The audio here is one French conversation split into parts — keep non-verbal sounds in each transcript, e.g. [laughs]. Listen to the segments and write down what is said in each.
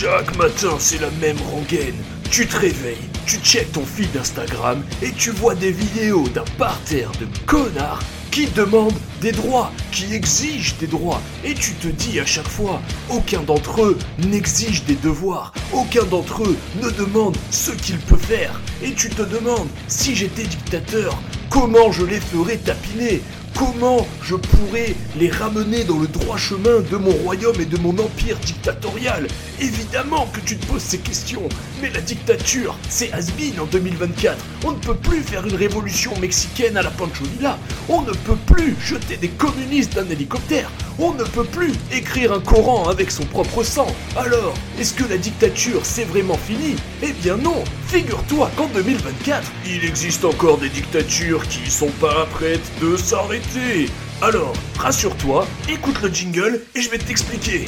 Chaque matin, c'est la même rengaine. Tu te réveilles, tu checkes ton feed d'Instagram et tu vois des vidéos d'un parterre de connards qui demandent des droits, qui exigent des droits. Et tu te dis à chaque fois, aucun d'entre eux n'exige des devoirs, aucun d'entre eux ne demande ce qu'il peut faire. Et tu te demandes, si j'étais dictateur, comment je les ferais tapiner Comment je pourrais les ramener dans le droit chemin de mon royaume et de mon empire dictatorial? Évidemment que tu te poses ces questions, mais la dictature, c'est has en 2024. On ne peut plus faire une révolution mexicaine à la Pancholila. On ne peut plus jeter des communistes d'un hélicoptère. On ne peut plus écrire un Coran avec son propre sang. Alors, est-ce que la dictature c'est vraiment fini? Eh bien non Figure-toi qu'en 2024, il existe encore des dictatures qui sont pas prêtes de s'arrêter. Alors, rassure-toi, écoute le jingle et je vais t'expliquer.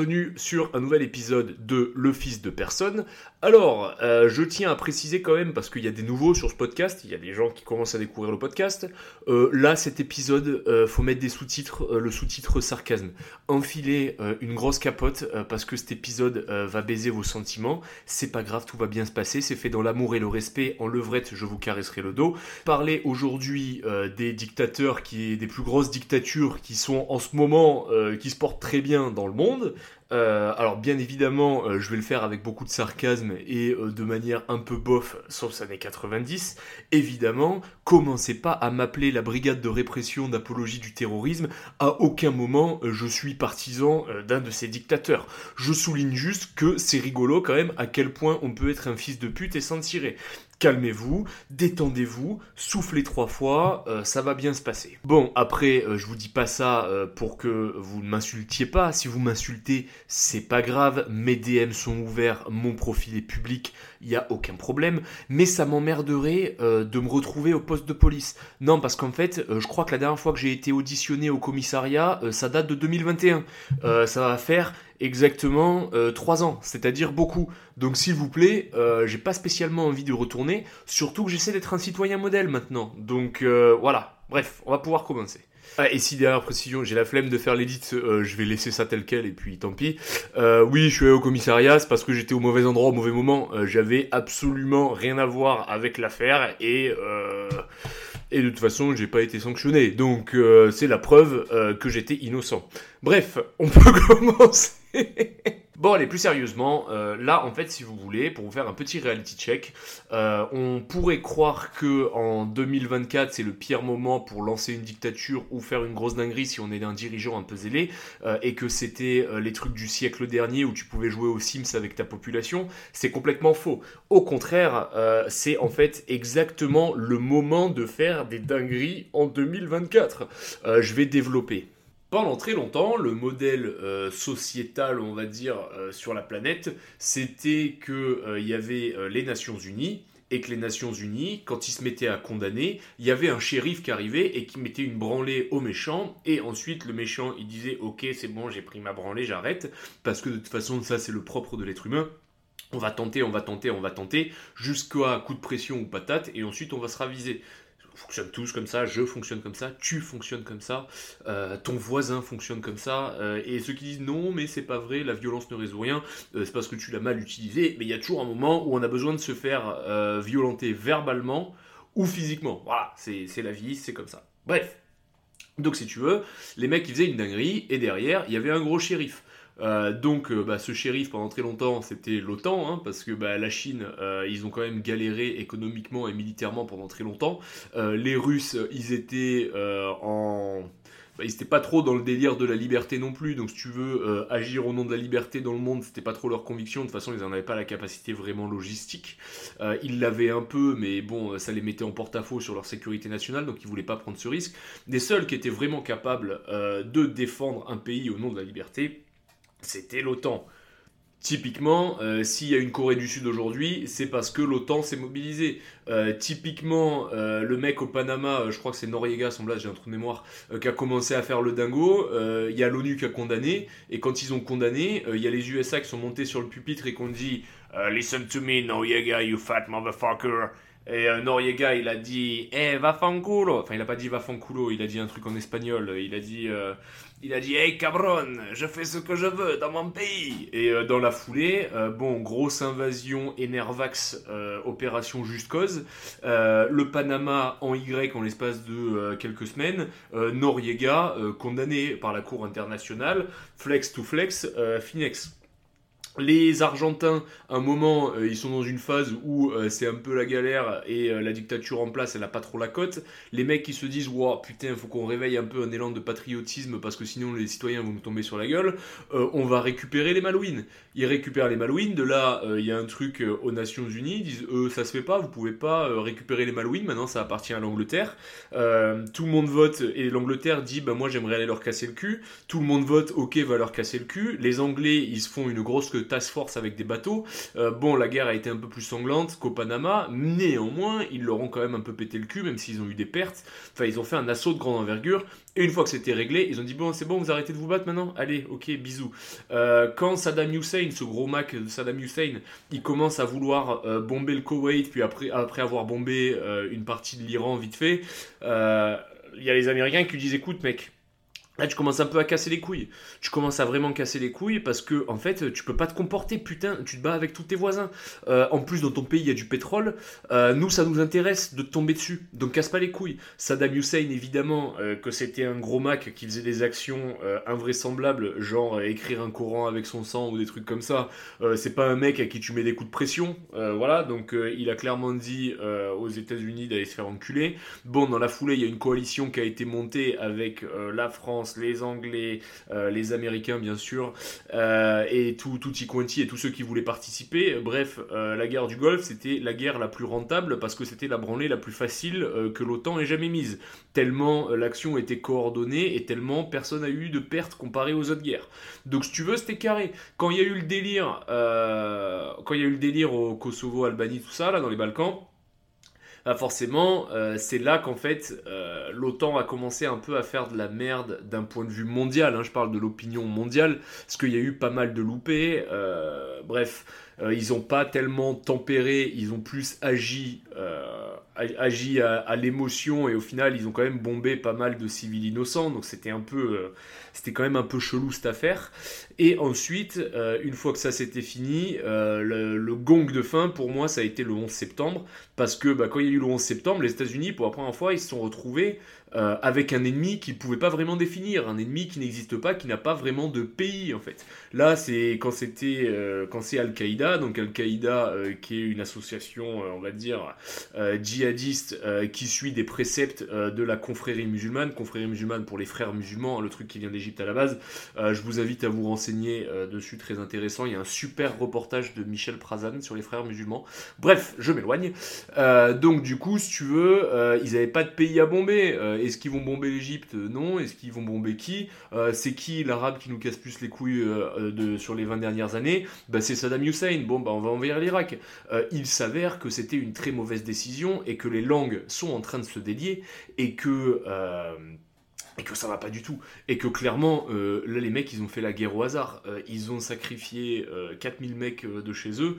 Bienvenue sur un nouvel épisode de Le Fils de Personne. Alors, euh, je tiens à préciser quand même, parce qu'il y a des nouveaux sur ce podcast, il y a des gens qui commencent à découvrir le podcast. Euh, là, cet épisode, euh, faut mettre des sous-titres, euh, le sous-titre sarcasme. Enfilez une grosse capote, parce que cet épisode va baiser vos sentiments. C'est pas grave, tout va bien se passer, c'est fait dans l'amour et le respect. En levrette, je vous caresserai le dos. Parler aujourd'hui des dictateurs, qui des plus grosses dictatures qui sont en ce moment, qui se portent très bien dans le monde. Euh, alors bien évidemment, euh, je vais le faire avec beaucoup de sarcasme et euh, de manière un peu bof, sauf ça années 90. Évidemment, commencez pas à m'appeler la brigade de répression d'apologie du terrorisme. À aucun moment je suis partisan d'un de ces dictateurs. Je souligne juste que c'est rigolo quand même à quel point on peut être un fils de pute et s'en tirer calmez-vous, détendez-vous, soufflez trois fois, euh, ça va bien se passer. Bon, après, euh, je vous dis pas ça euh, pour que vous ne m'insultiez pas. Si vous m'insultez, c'est pas grave. Mes DM sont ouverts, mon profil est public, il y a aucun problème. Mais ça m'emmerderait de me retrouver au poste de police. Non, parce qu'en fait, je crois que la dernière fois que j'ai été auditionné au commissariat, ça date de 2021. Euh, ça va faire exactement euh, 3 ans, c'est-à-dire beaucoup. Donc s'il vous plaît, euh, j'ai pas spécialement envie de retourner, surtout que j'essaie d'être un citoyen modèle maintenant. Donc euh, voilà, bref, on va pouvoir commencer. Ah, et si derrière précision, j'ai la flemme de faire l'édit, euh, je vais laisser ça tel quel et puis tant pis. Euh, oui, je suis allé au commissariat, c'est parce que j'étais au mauvais endroit au mauvais moment. Euh, J'avais absolument rien à voir avec l'affaire et euh, et de toute façon, j'ai pas été sanctionné. Donc euh, c'est la preuve euh, que j'étais innocent. Bref, on peut [laughs] commencer. [laughs] Bon, allez, plus sérieusement, euh, là, en fait, si vous voulez, pour vous faire un petit reality check, euh, on pourrait croire que en 2024, c'est le pire moment pour lancer une dictature ou faire une grosse dinguerie si on est un dirigeant un peu zélé, euh, et que c'était les trucs du siècle dernier où tu pouvais jouer aux Sims avec ta population. C'est complètement faux. Au contraire, c'est en fait exactement le moment de faire des dingueries en 2024. Euh, je vais développer. Pendant très longtemps, le modèle euh, sociétal, on va dire, euh, sur la planète, c'était qu'il il y avait euh, les Nations Unies, et que les Nations Unies, quand ils se mettaient à condamner, il y avait un shérif qui arrivait et qui mettait une branlée au méchant, et ensuite le méchant, il disait « Ok, c'est bon, j'ai pris ma branlée, j'arrête », parce que de toute façon, ça c'est le propre de l'être humain. On va tenter, on va tenter, on va tenter, jusqu'à coup de pression ou patate, et ensuite on va se raviser on fonctionne tous comme ça, je fonctionne comme ça, tu fonctionnes comme ça, euh, ton voisin fonctionne comme ça, euh, et ceux qui disent non, mais c'est pas vrai, la violence ne résout rien, euh, c'est parce que tu l'as mal utilisé, mais il y a toujours un moment où on a besoin de se faire violenter verbalement ou physiquement. Voilà, c'est c'est la vie, c'est comme ça. Bref. Donc si tu veux, les mecs ils faisaient une dinguerie, et derrière, il y avait un gros shérif. Euh, donc, euh, bah, ce shérif pendant très longtemps, c'était l'OTAN, hein, parce que bah, la Chine, euh, ils ont quand même galéré économiquement et militairement pendant très longtemps. Les Russes, ils étaient en ils n'étaient pas trop dans le délire de la liberté non plus. Donc, si tu veux agir au nom de la liberté dans le monde, c'était pas trop leur conviction. De toute façon, ils n'en avaient pas la capacité vraiment logistique. Ils l'avaient un peu, mais bon, ça les mettait en porte-à-faux sur leur sécurité nationale, donc ils voulaient pas prendre ce risque. Les seuls qui étaient vraiment capables de défendre un pays au nom de la liberté, c'était l'OTAN. Typiquement, euh, s'il y a une Corée du Sud aujourd'hui, c'est parce que l'OTAN s'est mobilisée. Euh, typiquement, euh, le mec au Panama, je crois que c'est Noriega, blase, j'ai un trou de mémoire, qui a commencé à faire le dingo. Il y a l'ONU qui a condamné, et quand ils ont condamné, il y a les USA qui sont montés sur le pupitre et qui ont dit Listen to me, Noriega, you fat motherfucker. Et Noriega, il a dit Eh, va fanculo Enfin, il a pas dit va fanculo, il a dit un truc en espagnol. Il a dit il a dit Hey cabron, je fais ce que je veux dans mon pays. Et euh, dans la foulée, euh, bon, grosse invasion Enervax, euh, opération Juste Cause. le Panama en Y en l'espace de quelques semaines. Noriega, condamné par la Cour internationale. Flex to flex, Finex. Les Argentins, à un moment, euh, ils sont dans une phase où euh, c'est un peu la galère et euh, la dictature en place, elle n'a pas trop la cote. Les mecs qui se disent, wow, putain, faut qu'on réveille un peu un élan de patriotisme parce que sinon les citoyens vont nous tomber sur la gueule. on va récupérer les Malouines. Ils récupèrent les Malouines. De là, il y a un truc aux Nations Unies. Ils disent, euh, ça se fait pas, vous pouvez pas récupérer les Malouines. Maintenant, ça appartient à l'Angleterre. tout le monde vote et l'Angleterre dit, bah moi j'aimerais aller leur casser le cul. Tout le monde vote, ok, va leur casser le cul. Les Anglais, ils se font une grosse task force avec des bateaux. Euh, bon, la guerre a été un peu plus sanglante qu'au Panama, néanmoins, ils leur ont quand même un peu pété le cul, même s'ils ont eu des pertes. Enfin, ils ont fait un assaut de grande envergure. Et une fois que c'était réglé, ils ont dit bon, c'est bon, vous arrêtez de vous battre maintenant Allez, ok, bisous. Euh, quand Saddam Hussein, ce gros Mac de Saddam Hussein, il commence à vouloir euh, bomber le Koweït, puis après, après avoir bombé une partie de l'Iran vite fait, il y a les Américains qui lui disent écoute, mec, Là, tu commences un peu à casser les couilles. Tu commences à vraiment casser les couilles parce que, en fait, tu peux pas te comporter, putain. Tu te bats avec tous tes voisins. Euh, en plus, dans ton pays, il y a du pétrole. Euh, nous, ça nous intéresse de tomber dessus. Donc, casse pas les couilles. Saddam Hussein, évidemment, euh, que c'était un gros Mac qui faisait des actions invraisemblables, genre écrire un Coran avec son sang ou des trucs comme ça. c'est pas un mec à qui tu mets des coups de pression. voilà. Donc, il a clairement dit aux États-Unis d'aller se faire enculer. Bon, dans la foulée, il y a une coalition qui a été montée avec la France les Anglais, euh, les Américains bien sûr, euh, et tout, tout quanti et tous ceux qui voulaient participer. Bref, euh, la guerre du Golfe, c'était la guerre la plus rentable parce que c'était la branlée la plus facile que l'OTAN ait jamais mise. Tellement l'action était coordonnée et tellement personne n'a eu de pertes comparé aux autres guerres. Donc si tu veux, c'était carré. Quand il y a eu le délire, quand il y a eu le délire au Kosovo, Albanie, tout ça, là, dans les Balkans, bah, forcément, euh, c'est là qu'en fait, euh, l'OTAN a commencé un peu à faire de la merde d'un point de vue mondial. Hein. je parle de l'opinion mondiale, parce qu'il y a eu pas mal de loupés. Euh, bref, ils n'ont pas tellement tempéré, ils ont plus agi, agi à, l'émotion, et au final, ils ont quand même bombé pas mal de civils innocents. Donc c'était un peu, c'était quand même un peu chelou cette affaire. Et ensuite, une fois que ça s'était fini, le, le, gong de fin, pour moi, ça a été le 11 septembre, parce que bah, quand il y a eu le 11 septembre, les États-Unis, pour la première fois, ils se sont retrouvés euh, avec un ennemi qu'ils ne pouvaient pas vraiment définir, un ennemi qui n'existe pas, qui n'a pas vraiment de pays en fait. Là, c'est quand c'était euh, quand c'est Al-Qaïda, donc Al-Qaïda euh, qui est une association, on va dire djihadiste, qui suit des préceptes de la confrérie musulmane, confrérie musulmane pour les frères musulmans, hein, le truc qui vient d'Égypte à la base. je vous invite à vous renseigner dessus, très intéressant. Il y a un super reportage de Michel Prazan sur les frères musulmans. Bref, je m'éloigne. donc du coup, si tu veux, ils n'avaient pas de pays à bomber est-ce qu'ils vont bomber l'Egypte Non. Est-ce qu'ils vont bomber qui? Euh, C'est qui l'arabe qui nous casse plus les couilles euh, sur les 20 dernières années? Bah, C'est Saddam Hussein. Bon, bah, on va envahir l'Irak. Euh, il s'avère que c'était une très mauvaise décision et que les langues sont en train de se délier et que et que ça va pas du tout. Et que clairement, euh, là, les mecs, ils ont fait la guerre au hasard. Euh, ils ont sacrifié 4000 euh, mecs de chez eux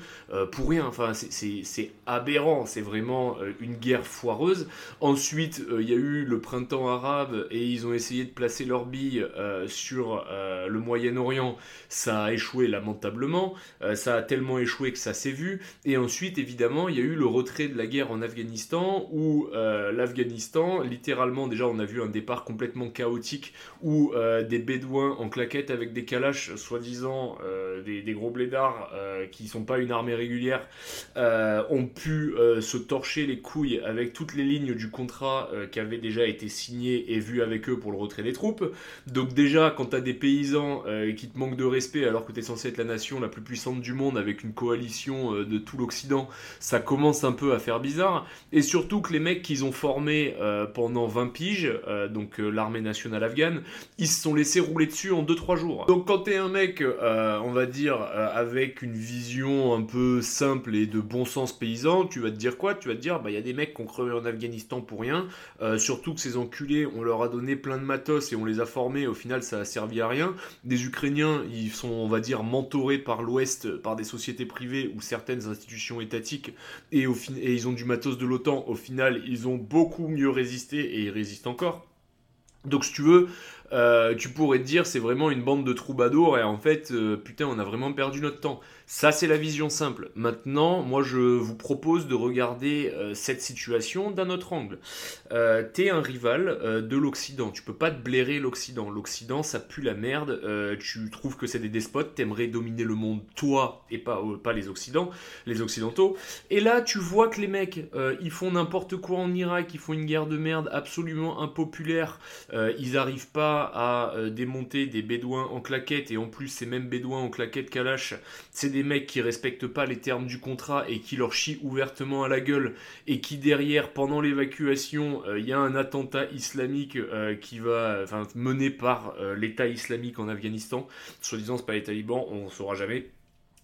pour rien. Enfin, c'est aberrant. C'est vraiment une guerre foireuse. Ensuite, il y a eu le printemps arabe et ils ont essayé de placer leurs billes sur le Moyen-Orient. Ça a échoué lamentablement. ça a tellement échoué que ça s'est vu. Et ensuite, évidemment, il y a eu le retrait de la guerre en Afghanistan où l'Afghanistan, littéralement, déjà, on a vu un départ complètement chaotique où des bédouins en claquette avec des calaches, soi-disant des, des, gros blédards qui sont pas une armée régulière, ont pu se torcher les couilles avec toutes les lignes du contrat qui avait déjà été signé et vu avec eux pour le retrait des troupes. Donc déjà, quand tu as des paysans qui te manquent de respect alors que tu es censé être la nation la plus puissante du monde avec une coalition de tout l'Occident, ça commence un peu à faire bizarre. Et surtout que les mecs qu'ils ont formés euh, pendant 20 piges, euh, donc euh, l'armée nationale afghane, ils se sont laissés rouler dessus en 2-3 jours. Donc quand t'es un mec, on va dire, avec une vision un peu simple et de bon sens paysan, tu vas te dire quoi? Tu vas te dire, bah il y a des mecs qui ont crevé en Afghanistan pour rien, surtout que ces enculés, on leur a donné plein de matos et on les a formés, au final ça a servi à rien. Des Ukrainiens, ils sont, on va dire, mentorés par l'Ouest, par des sociétés privées ou certaines institutions étatiques, et ils ont du matos de l'OTAN. Au final, ils ont beaucoup mieux résisté et ils résistent encore. Donc si tu veux, euh, tu pourrais te dire c'est vraiment une bande de troubadours et en fait, euh, putain, on a vraiment perdu notre temps. Ça, c'est la vision simple. Maintenant, moi, je vous propose de regarder euh, cette situation d'un autre angle. T'es un rival de l'Occident. Tu peux pas te blairer l'Occident. L'Occident, ça pue la merde. Tu trouves que c'est des despotes. T'aimerais dominer le monde, toi, et pas, pas les Occidents, les Occidentaux. Et là, tu vois que les mecs, ils font n'importe quoi en Irak. Ils font une guerre de merde absolument impopulaire. ils arrivent pas à démonter des bédouins en claquettes. Et en plus, ces mêmes bédouins en claquettes Kalash, c'est des mecs qui respectent pas les termes du contrat et qui leur chient ouvertement à la gueule et qui derrière, pendant l'évacuation, il euh, y a un attentat islamique euh, qui va, mené par euh, l'État islamique en Afghanistan. Soi-disant, c'est pas les talibans, on saura jamais.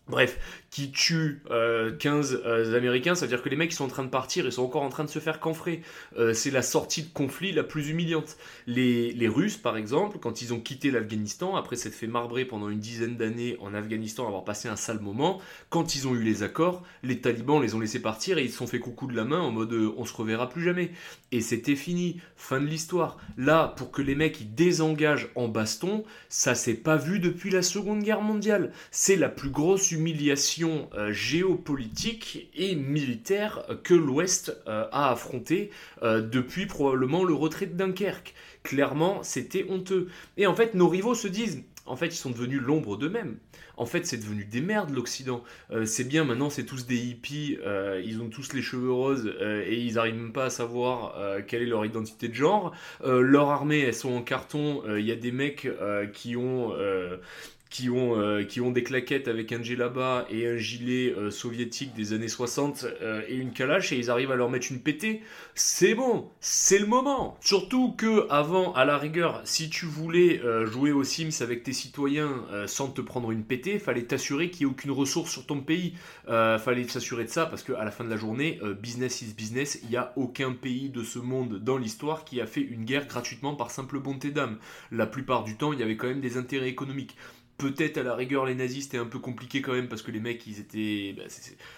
Bref, qui tue 15 euh, euh, Américains, ça veut dire que les mecs sont en train de partir et sont encore en train de se faire canfrer. Euh, c'est la sortie de conflit la plus humiliante. Les, les Russes, par exemple, quand ils ont quitté l'Afghanistan, après s'être fait marbrer pendant une dizaine d'années en Afghanistan, avoir passé un sale moment, quand ils ont eu les accords, les talibans les ont laissés partir et ils se sont fait coucou de la main en mode on se reverra plus jamais. Et c'était fini, fin de l'histoire. Là, pour que les mecs ils désengagent en baston, ça s'est pas vu depuis la Seconde Guerre mondiale. C'est la plus grosse euh, géopolitique et militaire que l'Ouest euh, a affronté euh, depuis probablement le retrait de Dunkerque. Clairement, c'était honteux. Et en fait, nos rivaux se disent, en fait, ils sont devenus l'ombre d'eux-mêmes. En fait, c'est devenu des merdes l'Occident. c'est bien, maintenant, c'est tous des hippies, ils ont tous les cheveux roses et ils n'arrivent même pas à savoir quelle est leur identité de genre. leur armée, elles sont en carton. Il y a des mecs qui ont qui ont, euh, qui ont des claquettes avec un djellaba et un gilet euh, soviétique des années 60 euh, et une calache et ils arrivent à leur mettre une pétée, c'est bon, c'est le moment. Surtout que avant, à la rigueur, si tu voulais jouer aux Sims avec tes citoyens sans te prendre une pétée, fallait t'assurer qu'il n'y ait aucune ressource sur ton pays. fallait s'assurer de ça parce qu'à la fin de la journée, business is business, il n'y a aucun pays de ce monde dans l'histoire qui a fait une guerre gratuitement par simple bonté d'âme. La plupart du temps, il y avait quand même des intérêts économiques. Peut-être à la rigueur les nazis c'était un peu compliqué quand même parce que les mecs ils étaient bah,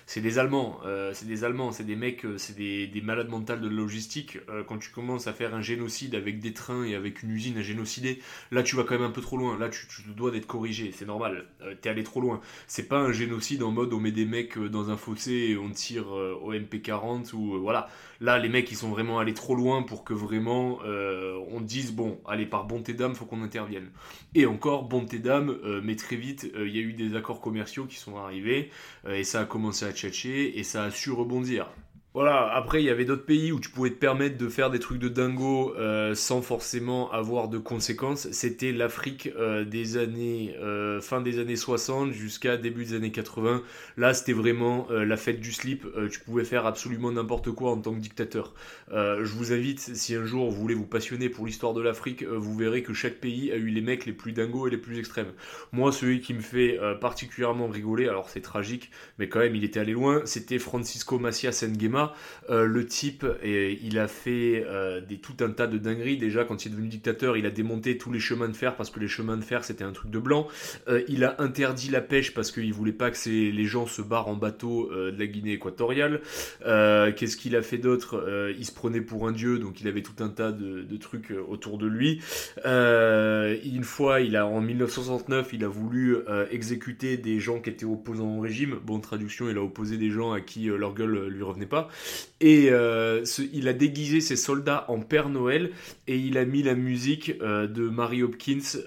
c'est des Allemands euh, c'est des Allemands c'est des mecs euh, c'est des, des, malades mentales de logistique. Euh, quand tu commences à faire un génocide avec des trains et avec une usine à génocider là tu vas quand même un peu trop loin. Là tu, dois d'être corrigé c'est normal. T'es allé trop loin. C'est pas un génocide en mode on met des mecs dans un fossé et on tire au MP40 ou voilà. Là les mecs ils sont vraiment allés trop loin pour que vraiment on dise bon allez par bonté d'âme faut qu'on intervienne. Et encore bonté d'âme euh, mais très vite, euh, il y a eu des accords commerciaux qui sont arrivés, euh, et ça a commencé à tchatcher, et ça a su rebondir. Voilà, après il y avait d'autres pays où tu pouvais te permettre de faire des trucs de dingo euh, sans forcément avoir de conséquences. C'était l'Afrique euh, des années euh, fin des années 60 jusqu'à début des années 80. Là, c'était vraiment la fête du slip. tu pouvais faire absolument n'importe quoi en tant que dictateur. je vous invite, si un jour vous voulez vous passionner pour l'histoire de l'Afrique, vous verrez que chaque pays a eu les mecs les plus dingos et les plus extrêmes. Moi, celui qui me fait particulièrement rigoler, alors c'est tragique, mais quand même il était allé loin, c'était Francisco Macias Nguema euh, le type, et, il a fait euh, des, tout un tas de dingueries. Déjà, quand il est devenu dictateur, il a démonté tous les chemins de fer parce que les chemins de fer c'était un truc de blanc. Euh, il a interdit la pêche parce qu'il voulait pas que les gens se barrent en bateau de la Guinée équatoriale. Qu'est-ce qu'il a fait d'autre? Il se prenait pour un dieu, donc il avait tout un tas de, trucs autour de lui. une fois, il a en 1969, il a voulu exécuter des gens qui étaient opposants au régime. Bon, traduction, il a opposé des gens à qui leur gueule lui revenait pas. Et il a déguisé ses soldats en Père Noël et il a mis la musique de Mary Hopkins,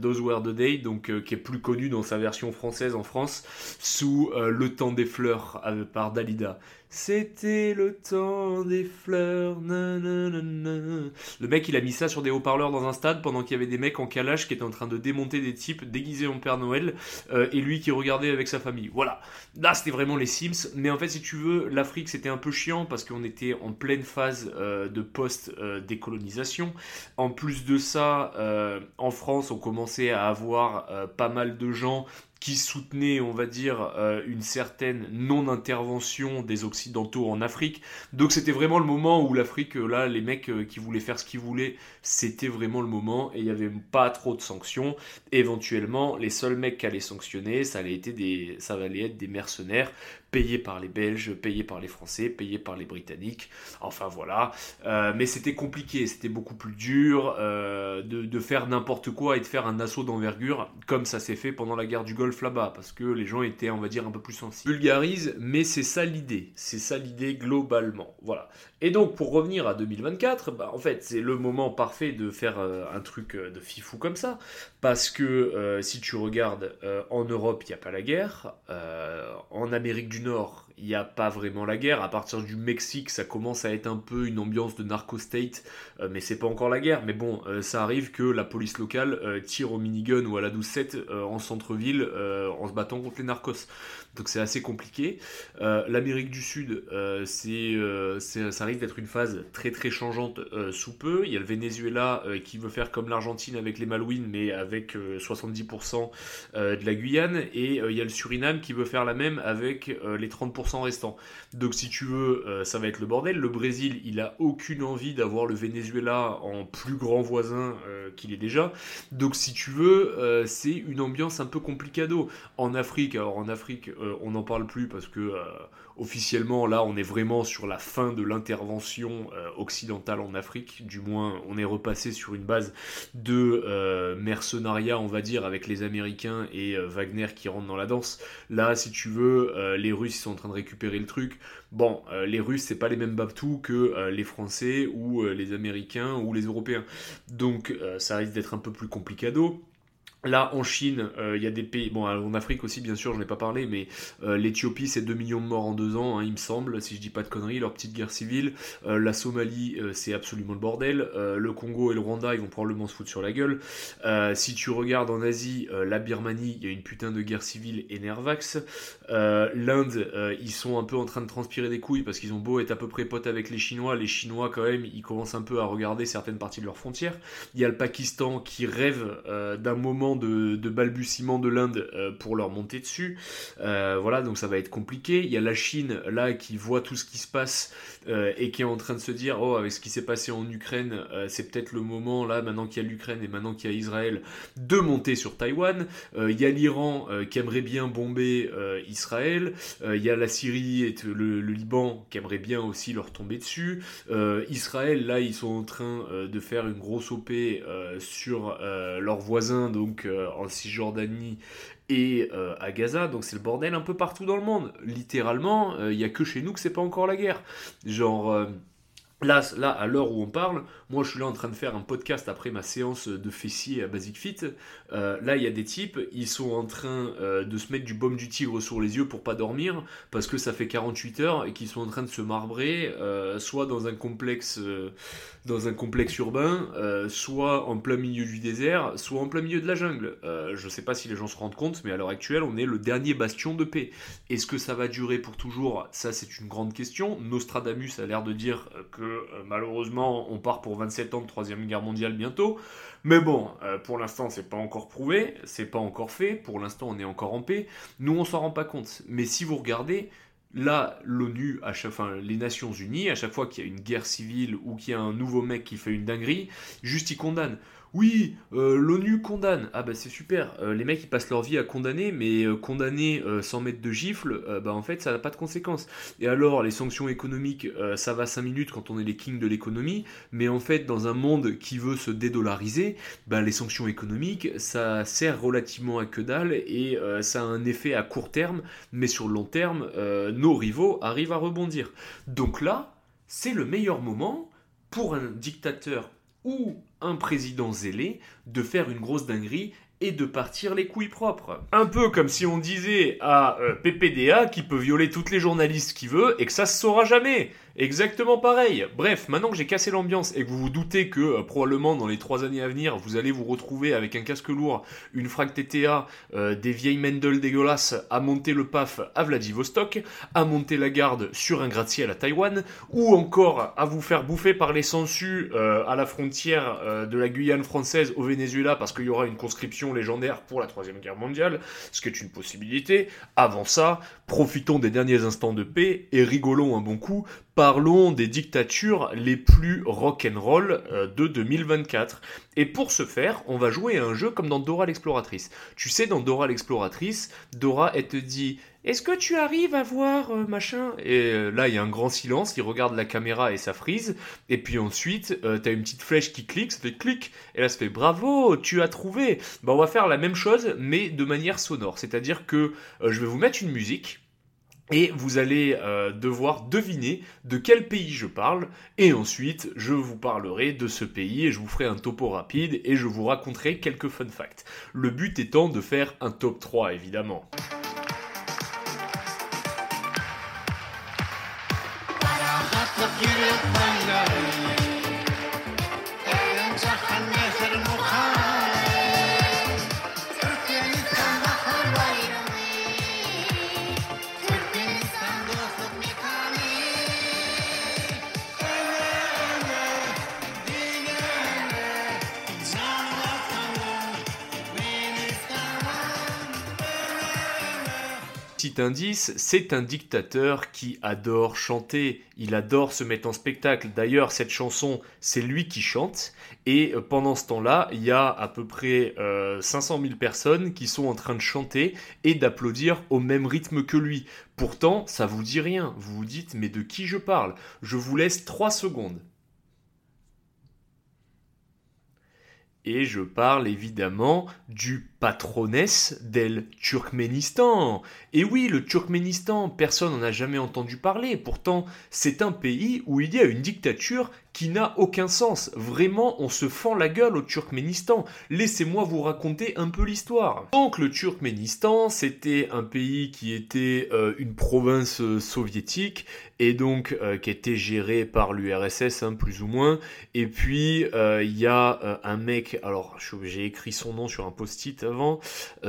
Those Were the Day, qui est plus connue dans sa version française en France, sous Le temps des fleurs par Dalida. C'était le temps des fleurs. Le mec, il a mis ça sur des haut-parleurs dans un stade pendant qu'il y avait des mecs en calage qui étaient en train de démonter des types déguisés en Père Noël euh, et lui qui regardait avec sa famille. Voilà. Là, c'était vraiment les Sims. Mais en fait, si tu veux, l'Afrique, c'était un peu chiant parce qu'on était en pleine phase euh, de post-décolonisation. en plus de ça, euh, en France, on commençait à avoir pas mal de gens qui soutenait, on va dire, euh, une certaine non-intervention des Occidentaux en Afrique. Donc c'était vraiment le moment où l'Afrique, euh, là, les mecs euh, qui voulaient faire ce qu'ils voulaient, c'était vraiment le moment et il n'y avait pas trop de sanctions. Éventuellement, les seuls mecs qui allaient sanctionner, ça ça allait être des mercenaires payé par les Belges, payé par les Français, payé par les Britanniques. Enfin voilà. Euh, mais c'était compliqué, c'était beaucoup plus dur euh, de, faire n'importe quoi et de faire un assaut d'envergure comme ça s'est fait pendant la guerre du Golfe là-bas, parce que les gens étaient, on va dire, un peu plus sensibles. Bulgarise, mais c'est ça l'idée. C'est ça l'idée globalement. Voilà. Et donc pour revenir à 2024, bah, en fait c'est le moment parfait de faire euh, un truc de fifou comme ça, parce que si tu regardes en Europe, il n'y a pas la guerre, en Amérique du Nord, il n'y a pas vraiment la guerre. À partir du Mexique, ça commence à être un peu une ambiance de narco-state, euh, mais c'est pas encore la guerre. Mais bon, euh, ça arrive que la police locale euh, tire au minigun ou à la 12-7 en centre-ville en se battant contre les narcos. Donc c'est assez compliqué. L'Amérique du Sud, c'est, ça arrive d'être une phase très très changeante sous peu. Il y a le Venezuela qui veut faire comme l'Argentine avec les Malouines, mais avec 70% de la Guyane. Et il y a le Suriname qui veut faire la même avec les 30% restants. Donc si tu veux, euh, ça va être le bordel. Le Brésil, il a aucune envie d'avoir le Venezuela en plus grand voisin euh, qu'il est déjà. Donc si tu veux, euh, c'est une ambiance un peu complicado. En Afrique, alors en Afrique, on n'en parle plus parce que officiellement, là, on est vraiment sur la fin de l'intervention occidentale en Afrique. Du moins, on est repassé sur une base de mercenariat, on va dire, avec les Américains et Wagner qui rentrent dans la danse. Là, si tu veux, les Russes sont en train de récupérer le truc. Bon, euh, les Russes, c'est pas les mêmes babtous que euh, les Français ou euh, les Américains ou les Européens. Donc, ça risque d'être un peu plus complicado. Là, en Chine, euh, il y a des pays, bon, en Afrique aussi, bien sûr, je n'ai pas parlé, mais euh, l'Éthiopie, c'est 2 millions de morts en 2 ans, hein, il me semble, si je dis pas de conneries, leur petite guerre civile. Euh, la Somalie, c'est absolument le bordel. le Congo et le Rwanda, ils vont probablement se foutre sur la gueule. si tu regardes en Asie, la Birmanie, il y a une putain de guerre civile et Nervax. L'Inde, ils sont un peu en train de transpirer des couilles parce qu'ils ont beau être à peu près potes avec les Chinois. Les Chinois, quand même, ils commencent un peu à regarder certaines parties de leurs frontières. Il y a le Pakistan qui rêve d'un moment de, balbutiement de l'Inde euh, pour leur monter dessus. Euh, voilà, donc ça va être compliqué. Il y a la Chine, là, qui voit tout ce qui se passe euh, et qui est en train de se dire, oh, avec ce qui s'est passé en Ukraine, c'est peut-être le moment, là, maintenant qu'il y a l'Ukraine et maintenant qu'il y a Israël, de monter sur Taïwan. il y a l'Iran qui aimerait bien bomber Israël. il y a la Syrie et le, le, Liban qui aimerait bien aussi leur tomber dessus. Israël, là, ils sont en train de faire une grosse OP sur leurs voisins, donc euh, en Cisjordanie et euh, à Gaza. Donc c'est le bordel un peu partout dans le monde. Littéralement, il euh, n'y a que chez nous que c'est pas encore la guerre. Genre. Là, là, à l'heure où on parle, moi je suis là en train de faire un podcast après ma séance de fessier à Basic Fit. là, il y a des types, ils sont en train de se mettre du baume du tigre sur les yeux pour pas dormir, parce que ça fait 48 heures et qu'ils sont en train de se marbrer, soit dans un complexe dans un complexe urbain, euh, soit en plein milieu du désert, soit en plein milieu de la jungle. Euh, je ne sais pas si les gens se rendent compte, mais à l'heure actuelle, on est le dernier bastion de paix. Est-ce que ça va durer pour toujours? Ça, c'est une grande question. Nostradamus a l'air de dire que euh, malheureusement, on part pour 27 ans de Troisième Guerre mondiale bientôt. Mais bon, pour l'instant, c'est pas encore prouvé, c'est pas encore fait. Pour l'instant, on est encore en paix. Nous, on s'en rend pas compte. Mais si vous regardez, Là, l'ONU, enfin les Nations Unies, à chaque fois qu'il y a une guerre civile ou qu'il y a un nouveau mec qui fait une dinguerie, juste ils condamnent. Oui, euh, l'ONU condamne. Ah bah c'est super. Euh, les mecs ils passent leur vie à condamner, mais euh, condamner sans mettre de gifle, bah en fait ça n'a pas de conséquences. Et alors les sanctions économiques, ça va 5 minutes quand on est les kings de l'économie, mais en fait dans un monde qui veut se dédollariser, bah les sanctions économiques ça sert relativement à que dalle et ça a un effet à court terme, mais sur le long terme, nos rivaux arrivent à rebondir. Donc là, c'est le meilleur moment pour un dictateur ou un président zélé de faire une grosse dinguerie et de partir les couilles propres. Un peu comme si on disait à euh, PPDA qui peut violer toutes les journalistes qu'il veut et que ça se saura jamais. Exactement pareil. Bref, maintenant que j'ai cassé l'ambiance et que vous vous doutez que euh, probablement dans les trois années à venir, vous allez vous retrouver avec un casque lourd, une frac TTA, euh, des vieilles Mendel dégueulasses à monter le PAF à Vladivostok, à monter la garde sur un gratte-ciel à Taïwan, ou encore à vous faire bouffer par les sangsues euh, à la frontière de la Guyane française au Venezuela parce qu'il y aura une conscription légendaire pour la troisième guerre mondiale, ce qui est une possibilité. Avant ça, profitons des derniers instants de paix et rigolons un bon coup parlons des dictatures les plus rock'n'roll euh, de 2024. Et pour ce faire, on va jouer à un jeu comme dans Dora l'exploratrice. Tu sais, dans Dora l'exploratrice, Dora, elle te dit Est-ce que tu arrives à voir euh, machin? Et euh, là, il y a un grand silence, il regarde la caméra et ça frise. Et puis ensuite, tu t'as une petite flèche qui clique, ça fait clic. Et là, ça fait Bravo, tu as trouvé. Bah, on va faire la même chose, mais de manière sonore. C'est-à-dire que je vais vous mettre une musique et vous allez euh, devoir deviner de quel pays je parle, et ensuite je vous parlerai de ce pays et je vous ferai un topo rapide et je vous raconterai quelques fun facts. Le but étant de faire un top 3 évidemment. Indice, c'est un dictateur qui adore chanter, il adore se mettre en spectacle. D'ailleurs, cette chanson, c'est lui qui chante. Et euh, pendant ce temps-là, il y a à peu près 500 euh, 000 personnes qui sont en train de chanter et d'applaudir au même rythme que lui. Pourtant, ça vous dit rien. Vous vous dites, mais de qui je parle? Je vous laisse 3 secondes. Et je parle évidemment du patronesse del Turkménistan. Et oui, le Turkménistan, personne n'en a jamais entendu parler. Pourtant, c'est un pays où il y a une dictature qui n'a aucun sens. Vraiment, on se fend la gueule au Turkménistan. Laissez-moi vous raconter un peu l'histoire. Donc le Turkménistan, c'était un pays qui était euh, une province euh, soviétique et donc euh, qui était géré par l'URSS, hein, plus ou moins. Et puis il y a un mec, alors j'ai écrit son nom sur un post-it avant,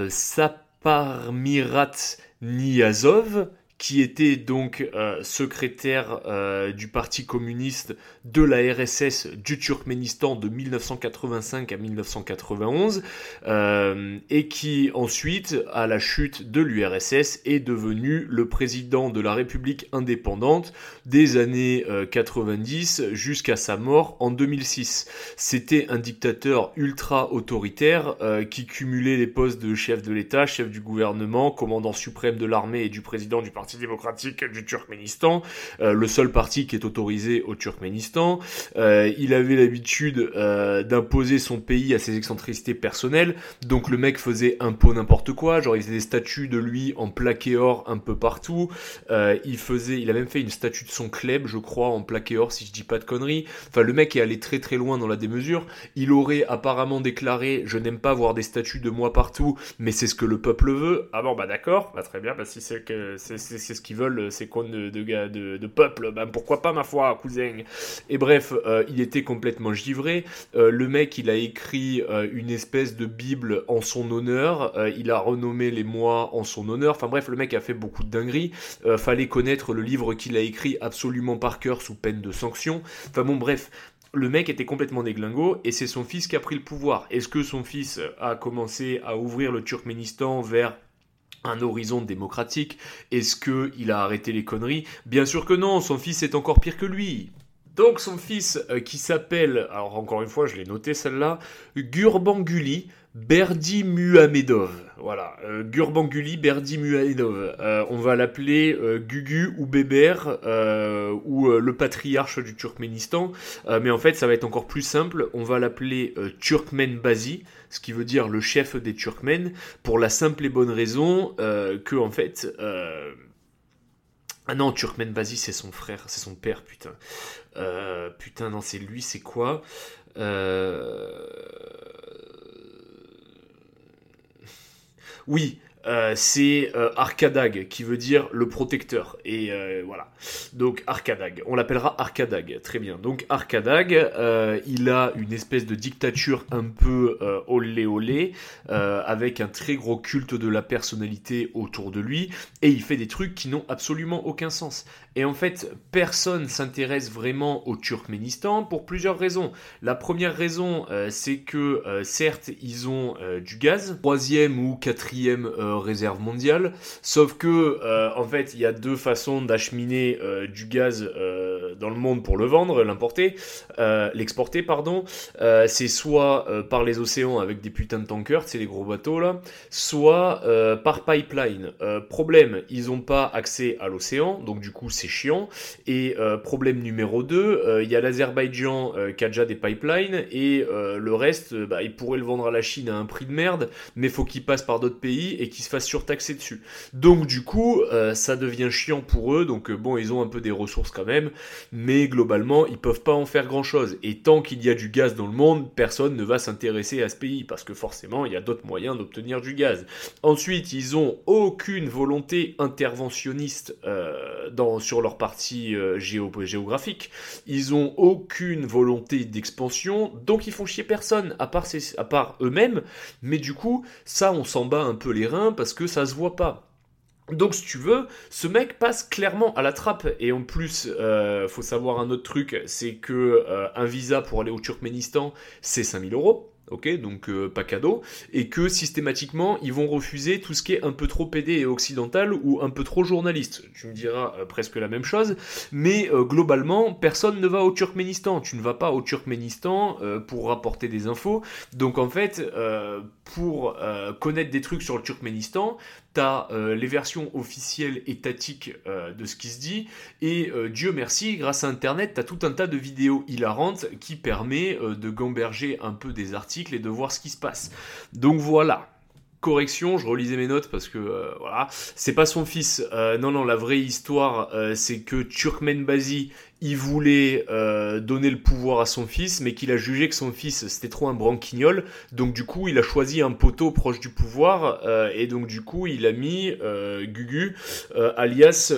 Saparmirat Niazov, qui était donc euh, secrétaire euh, du Parti communiste de la RSS du Turkménistan de 1985 à 1991, euh, et qui ensuite, à la chute de l'URSS, est devenu le président de la République indépendante des années 90 jusqu'à sa mort en 2006. C'était un dictateur ultra autoritaire qui cumulait les postes de chef de l'État, chef du gouvernement, commandant suprême de l'armée et du président du Parti démocratique du Turkménistan, euh, le seul parti qui est autorisé au Turkménistan. Euh, il avait l'habitude euh, d'imposer son pays à ses excentricités personnelles, donc le mec faisait un peu n'importe quoi, genre il faisait des statues de lui en plaqué or un peu partout. il faisait, il a même fait une statue de son club, je crois, en plaqué or si je dis pas de conneries. Enfin, le mec est allé très très loin dans la démesure. Il aurait apparemment déclaré, je n'aime pas voir des statues de moi partout, mais c'est ce que le peuple veut. Ah bon, bah d'accord, bah très bien, bah si c'est que c'est c'est ce qu'ils veulent, ces cons de, de, de, peuple, ben pourquoi pas ma foi, cousin. Et bref, euh, il était complètement givré. Euh, le mec, il a écrit euh, une espèce de Bible en son honneur. il a renommé les mois en son honneur. Enfin bref, le mec a fait beaucoup de dingueries. fallait connaître le livre qu'il a écrit absolument par cœur sous peine de sanction. Enfin bon, bref, le mec était complètement déglingo et c'est son fils qui a pris le pouvoir. Est-ce que son fils a commencé à ouvrir le Turkménistan vers un horizon démocratique Est-ce qu'il a arrêté les conneries? Bien sûr que non, son fils est encore pire que lui. Donc son fils qui s'appelle, alors encore une fois je l'ai noté celle-là, Gurbanguly Berdi Muhamedov. Voilà, euh, Gurbanguly Berdi Muhamedov. Euh, on va l'appeler euh, Gugu ou Béber ou le patriarche du Turkménistan. mais en fait, ça va être encore plus simple. On va l'appeler Turkmenbazi, ce qui veut dire le chef des Turkmènes, pour la simple et bonne raison que en fait. Ah non, Turkmenbazi, c'est son frère, c'est son père, putain. putain, non, c'est lui, c'est quoi? Euh... Oui, euh, c'est euh, Arkadag qui veut dire le protecteur. Et euh, voilà. Donc Arkadag on l'appellera Arkadag très bien. Donc Arkadag il a une espèce de dictature un peu olé olé avec un très gros culte de la personnalité autour de lui. Et il fait des trucs qui n'ont absolument aucun sens et en fait, personne s'intéresse vraiment au Turkménistan pour plusieurs raisons. La première raison, euh, c'est que euh, certes, ils ont euh, du gaz, troisième ou quatrième réserve mondiale, sauf que en fait, il y a deux façons d'acheminer du gaz dans le monde pour le vendre, l'importer, l'exporter, pardon. c'est soit par les océans avec des putains de tankers, c'est les gros bateaux là, soit par pipeline. problème, ils n'ont pas accès à l'océan, donc du coup, c'est chiant. Et euh, problème numéro 2, euh, il y a l'Azerbaïdjan euh, qui a déjà des pipelines et le reste, bah, il pourrait le vendre à la Chine à un prix de merde, mais faut qu'il passe par d'autres pays et qu'il se fasse surtaxer dessus. Donc du coup, ça devient chiant pour eux. Donc bon, ils ont un peu des ressources quand même, mais globalement, ils peuvent pas en faire grand chose. Et tant qu'il y a du gaz dans le monde, personne ne va s'intéresser à ce pays parce que forcément, il y a d'autres moyens d'obtenir du gaz. Ensuite, ils ont aucune volonté interventionniste dans leur partie euh, géographique. Ils ont aucune volonté d'expansion, donc ils font chier personne, à part, à part eux-mêmes. Mais du coup, ça, on s'en bat un peu les reins parce que ça se voit pas. Donc si tu veux, ce mec passe clairement à la trappe et en plus, euh, faut savoir un autre truc, c'est que euh, un visa pour aller au Turkménistan, c'est 5000 euros ok, donc euh, pas cadeau, et que systématiquement ils vont refuser tout ce qui est un peu trop pédé et occidental ou un peu trop journaliste. Tu me diras euh, presque la même chose, mais euh, globalement personne ne va au Turkménistan. Tu ne vas pas au Turkménistan pour rapporter des infos. Donc en fait, pour connaître des trucs sur le Turkménistan, t'as euh, les versions officielles étatiques euh, de ce qui se dit, et euh, Dieu merci, grâce à Internet, t'as tout un tas de vidéos hilarantes qui permet de gamberger un peu des articles et de voir ce qui se passe. Donc voilà, correction, je relisais mes notes parce que voilà, c'est pas son fils. non, non, la vraie histoire, c'est que Turkmenbazi, il voulait euh, donner le pouvoir à son fils, mais qu'il a jugé que son fils c'était trop un branquignol, donc du coup il a choisi un poteau proche du pouvoir, euh, et donc du coup il a mis euh, Gugu, alias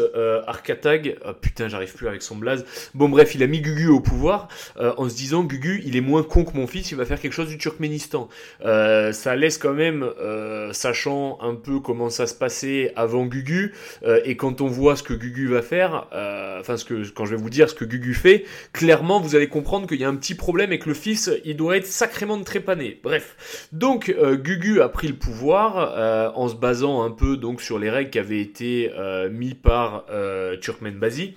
Arkatag, oh, putain j'arrive plus avec son blaze, bon bref il a mis Gugu au pouvoir, en se disant Gugu il est moins con que mon fils, il va faire quelque chose du Turkménistan. ça laisse quand même, sachant un peu comment ça se passait avant Gugu, et quand on voit ce que Gugu va faire, enfin ce que quand je vais vous dire que Gugu fait, clairement vous allez comprendre qu'il y a un petit problème et que le fils il doit être sacrément trépané. Bref, donc euh, Gugu a pris le pouvoir euh, en se basant un peu donc sur les règles qui avaient été euh, mis par Turkmenbazi.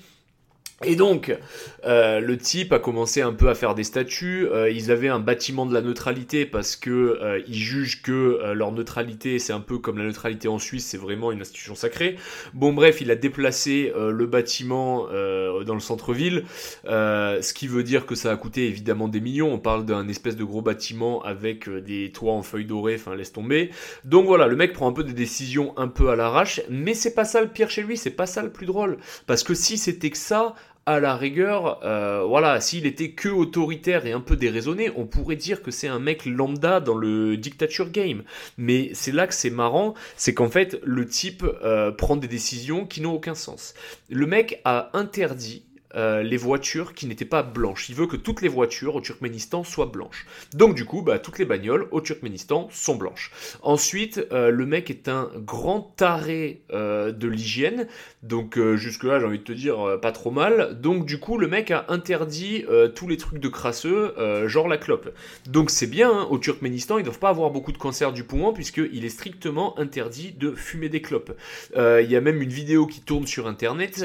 Et donc, euh, le type a commencé un peu à faire des statuts. Euh, ils avaient un bâtiment de la neutralité parce que euh, ils jugent que leur neutralité, c'est un peu comme la neutralité en Suisse, c'est vraiment une institution sacrée. Bon, bref, il a déplacé le bâtiment dans le centre-ville, ce qui veut dire que ça a coûté évidemment des millions. On parle d'un espèce de gros bâtiment avec des toits en feuilles dorées. Enfin, laisse tomber. Donc voilà, le mec prend un peu des décisions un peu à l'arrache, mais c'est pas ça le pire chez lui, c'est pas ça le plus drôle, parce que si c'était que ça à la rigueur, euh, voilà, s'il était que autoritaire et un peu déraisonné, on pourrait dire que c'est un mec lambda dans le dictature game. Mais c'est là que c'est marrant, c'est qu'en fait, le type euh, prend des décisions qui n'ont aucun sens. Le mec a interdit euh, les voitures qui n'étaient pas blanches. Il veut que toutes les voitures au Turkménistan soient blanches. Donc du coup, bah, toutes les bagnoles au Turkménistan sont blanches. Ensuite, euh, le mec est un grand taré euh, de l'hygiène. Donc jusque-là, j'ai envie de te dire, pas trop mal. Donc du coup, le mec a interdit tous les trucs de crasseux, genre la clope. Donc c'est bien, hein, au Turkménistan, ils ne doivent pas avoir beaucoup de cancer du poumon puisqu'il est strictement interdit de fumer des clopes. Il y a même une vidéo qui tourne sur Internet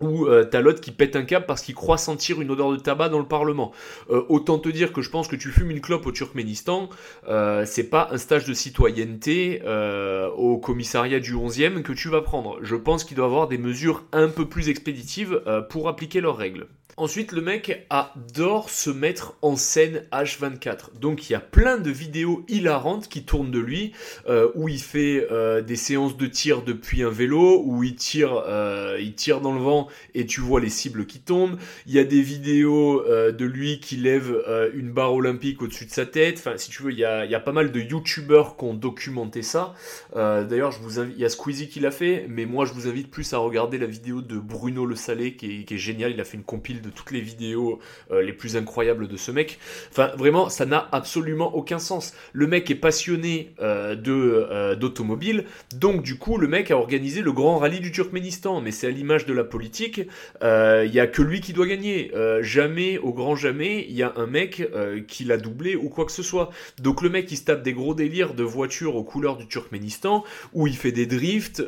ou euh, t'as l'autre qui pète un câble parce qu'il croit sentir une odeur de tabac dans le Parlement. Euh, autant te dire que je pense que tu fumes une clope au Turkménistan, euh, c'est pas un stage de citoyenneté euh, au commissariat du 11e que tu vas prendre. Je pense qu'il doit avoir des mesures un peu plus expéditives pour appliquer leurs règles. Ensuite, le mec adore se mettre en scène H24. Donc, il y a plein de vidéos hilarantes qui tournent de lui, euh, où il fait euh, des séances de tir depuis un vélo, où il tire, euh, il tire dans le vent et tu vois les cibles qui tombent. Il y a des vidéos de lui qui lève une barre olympique au-dessus de sa tête. Enfin, si tu veux, il y a, pas mal de youtubeurs qui ont documenté ça. D'ailleurs, je vous invite, il y a Squeezie qui l'a fait, mais moi, je vous invite plus à regarder la vidéo de Bruno Le Salé, qui est, génial. Il a fait une compile toutes les vidéos euh, les plus incroyables de ce mec. Enfin, vraiment, ça n'a absolument aucun sens. Le mec est passionné euh, de euh, d'automobile, donc du coup, le mec a organisé le grand rallye du Turkménistan. Mais c'est à l'image de la politique, il y a que lui qui doit gagner. Jamais, au grand jamais, il y a un mec qui l'a doublé ou quoi que ce soit. Donc le mec, il se tape des gros délires de voitures aux couleurs du Turkménistan, où il fait des drifts,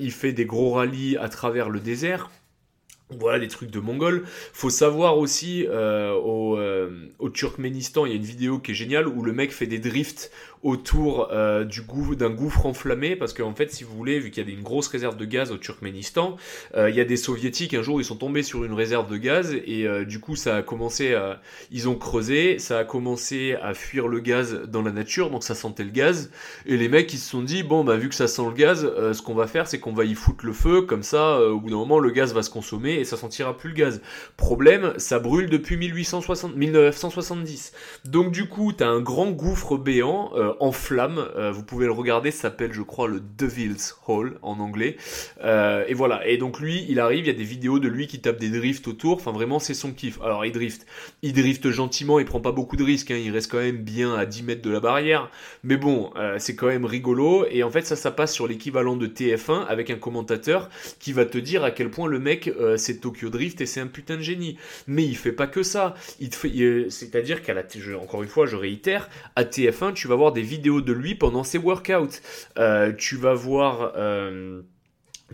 il fait des gros rallyes à travers le désert. Voilà des trucs de mongol. Faut savoir aussi euh, au, euh, Turkménistan, il y a une vidéo qui est géniale où le mec fait des drifts autour euh, du d'un gouffre enflammé parce qu'en fait, si vous voulez, vu qu'il y a une grosse réserve de gaz au Turkménistan, euh, il y a des soviétiques un jour ils sont tombés sur une réserve de gaz et du coup ça a commencé à ils ont creusé, ça a commencé à fuir le gaz dans la nature donc ça sentait le gaz et les mecs ils se sont dit bon bah vu que ça sent le gaz, ce qu'on va faire c'est qu'on va y foutre le feu comme ça au bout d'un moment le gaz va se consommer et ça sentira plus le gaz. Problème, ça brûle depuis 1860 1970. Donc du coup, tu as un grand gouffre béant euh, en flammes, euh, vous pouvez le regarder, ça s'appelle je crois le Devil's Hall en anglais. Euh, et voilà, et donc lui, il arrive, il y a des vidéos de lui qui tape des drifts autour, enfin vraiment c'est son kiff. Alors il drift, il drift gentiment, il prend pas beaucoup de risques, hein, il reste quand même bien à 10 mètres de la barrière, mais bon, c'est quand même rigolo, et en fait ça, ça passe sur l'équivalent de TF1 avec un commentateur qui va te dire à quel point le mec c'est Tokyo Drift et c'est un putain de génie. Mais il fait pas que ça, il- c'est-à-dire qu'à la, je- encore une fois je réitère, à TF1 tu vas voir des vidéos de lui pendant ses workouts, Euh, tu vas voir... euh,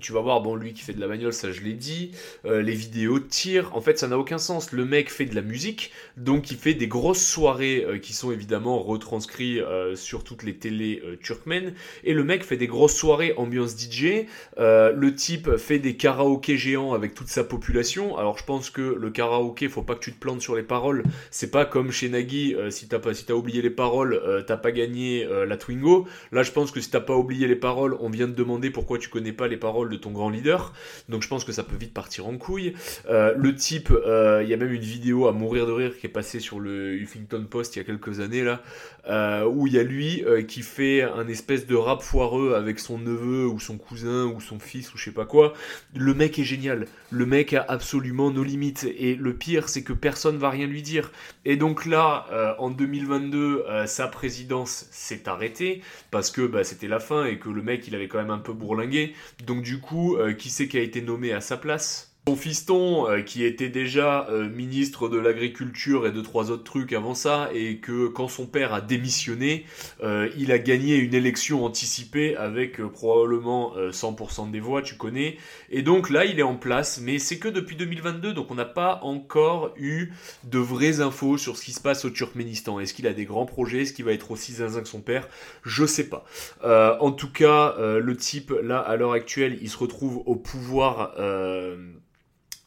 tu vas voir, bon, lui qui fait de la bagnole, ça je l'ai dit. Euh, les vidéos de tir, en fait, ça n'a aucun sens. Le mec fait de la musique, donc il fait des grosses soirées euh, qui sont évidemment retranscrites euh, sur toutes les télés turkmènes. Et le mec fait des grosses soirées ambiance DJ. Le type fait des karaokés géants avec toute sa population. Alors je pense que le karaoké, faut pas que tu te plantes sur les paroles. C'est pas comme chez Nagui, si t'as pas, si t'as oublié les paroles, t'as pas gagné la Twingo. Là, je pense que si t'as pas oublié les paroles, on vient te demander pourquoi tu connais pas les paroles de ton grand leader. Donc je pense que ça peut vite partir en couille. Euh, le type, euh, il y a même une vidéo à mourir de rire qui est passée sur le Huffington Post il y a quelques années là, euh, où il y a lui qui fait un espèce de rap foireux avec son neveu ou son cousin ou son fils ou je sais pas quoi. Le mec est génial. Le mec a absolument nos limites. Et le pire, c'est que personne va rien lui dire. Et donc là, en 2022, euh, sa présidence s'est arrêtée parce que bah, c'était la fin et que le mec il avait quand même un peu bourlingué. Donc du coup, euh, qui c'est qui a été nommé à sa place? Son fiston, euh, qui était déjà euh, ministre de l'agriculture et de trois autres trucs avant ça, et que quand son père a démissionné, euh, il a gagné une élection anticipée avec probablement euh, 100% des voix, tu connais. Et donc là, il est en place, mais c'est que depuis 2022, donc on n'a pas encore eu de vraies infos sur ce qui se passe au Turkménistan. Est-ce qu'il a des grands projets? Est-ce qu'il va être aussi zinzin que son père? Je sais pas. En tout cas, le type, là, à l'heure actuelle, il se retrouve au pouvoir...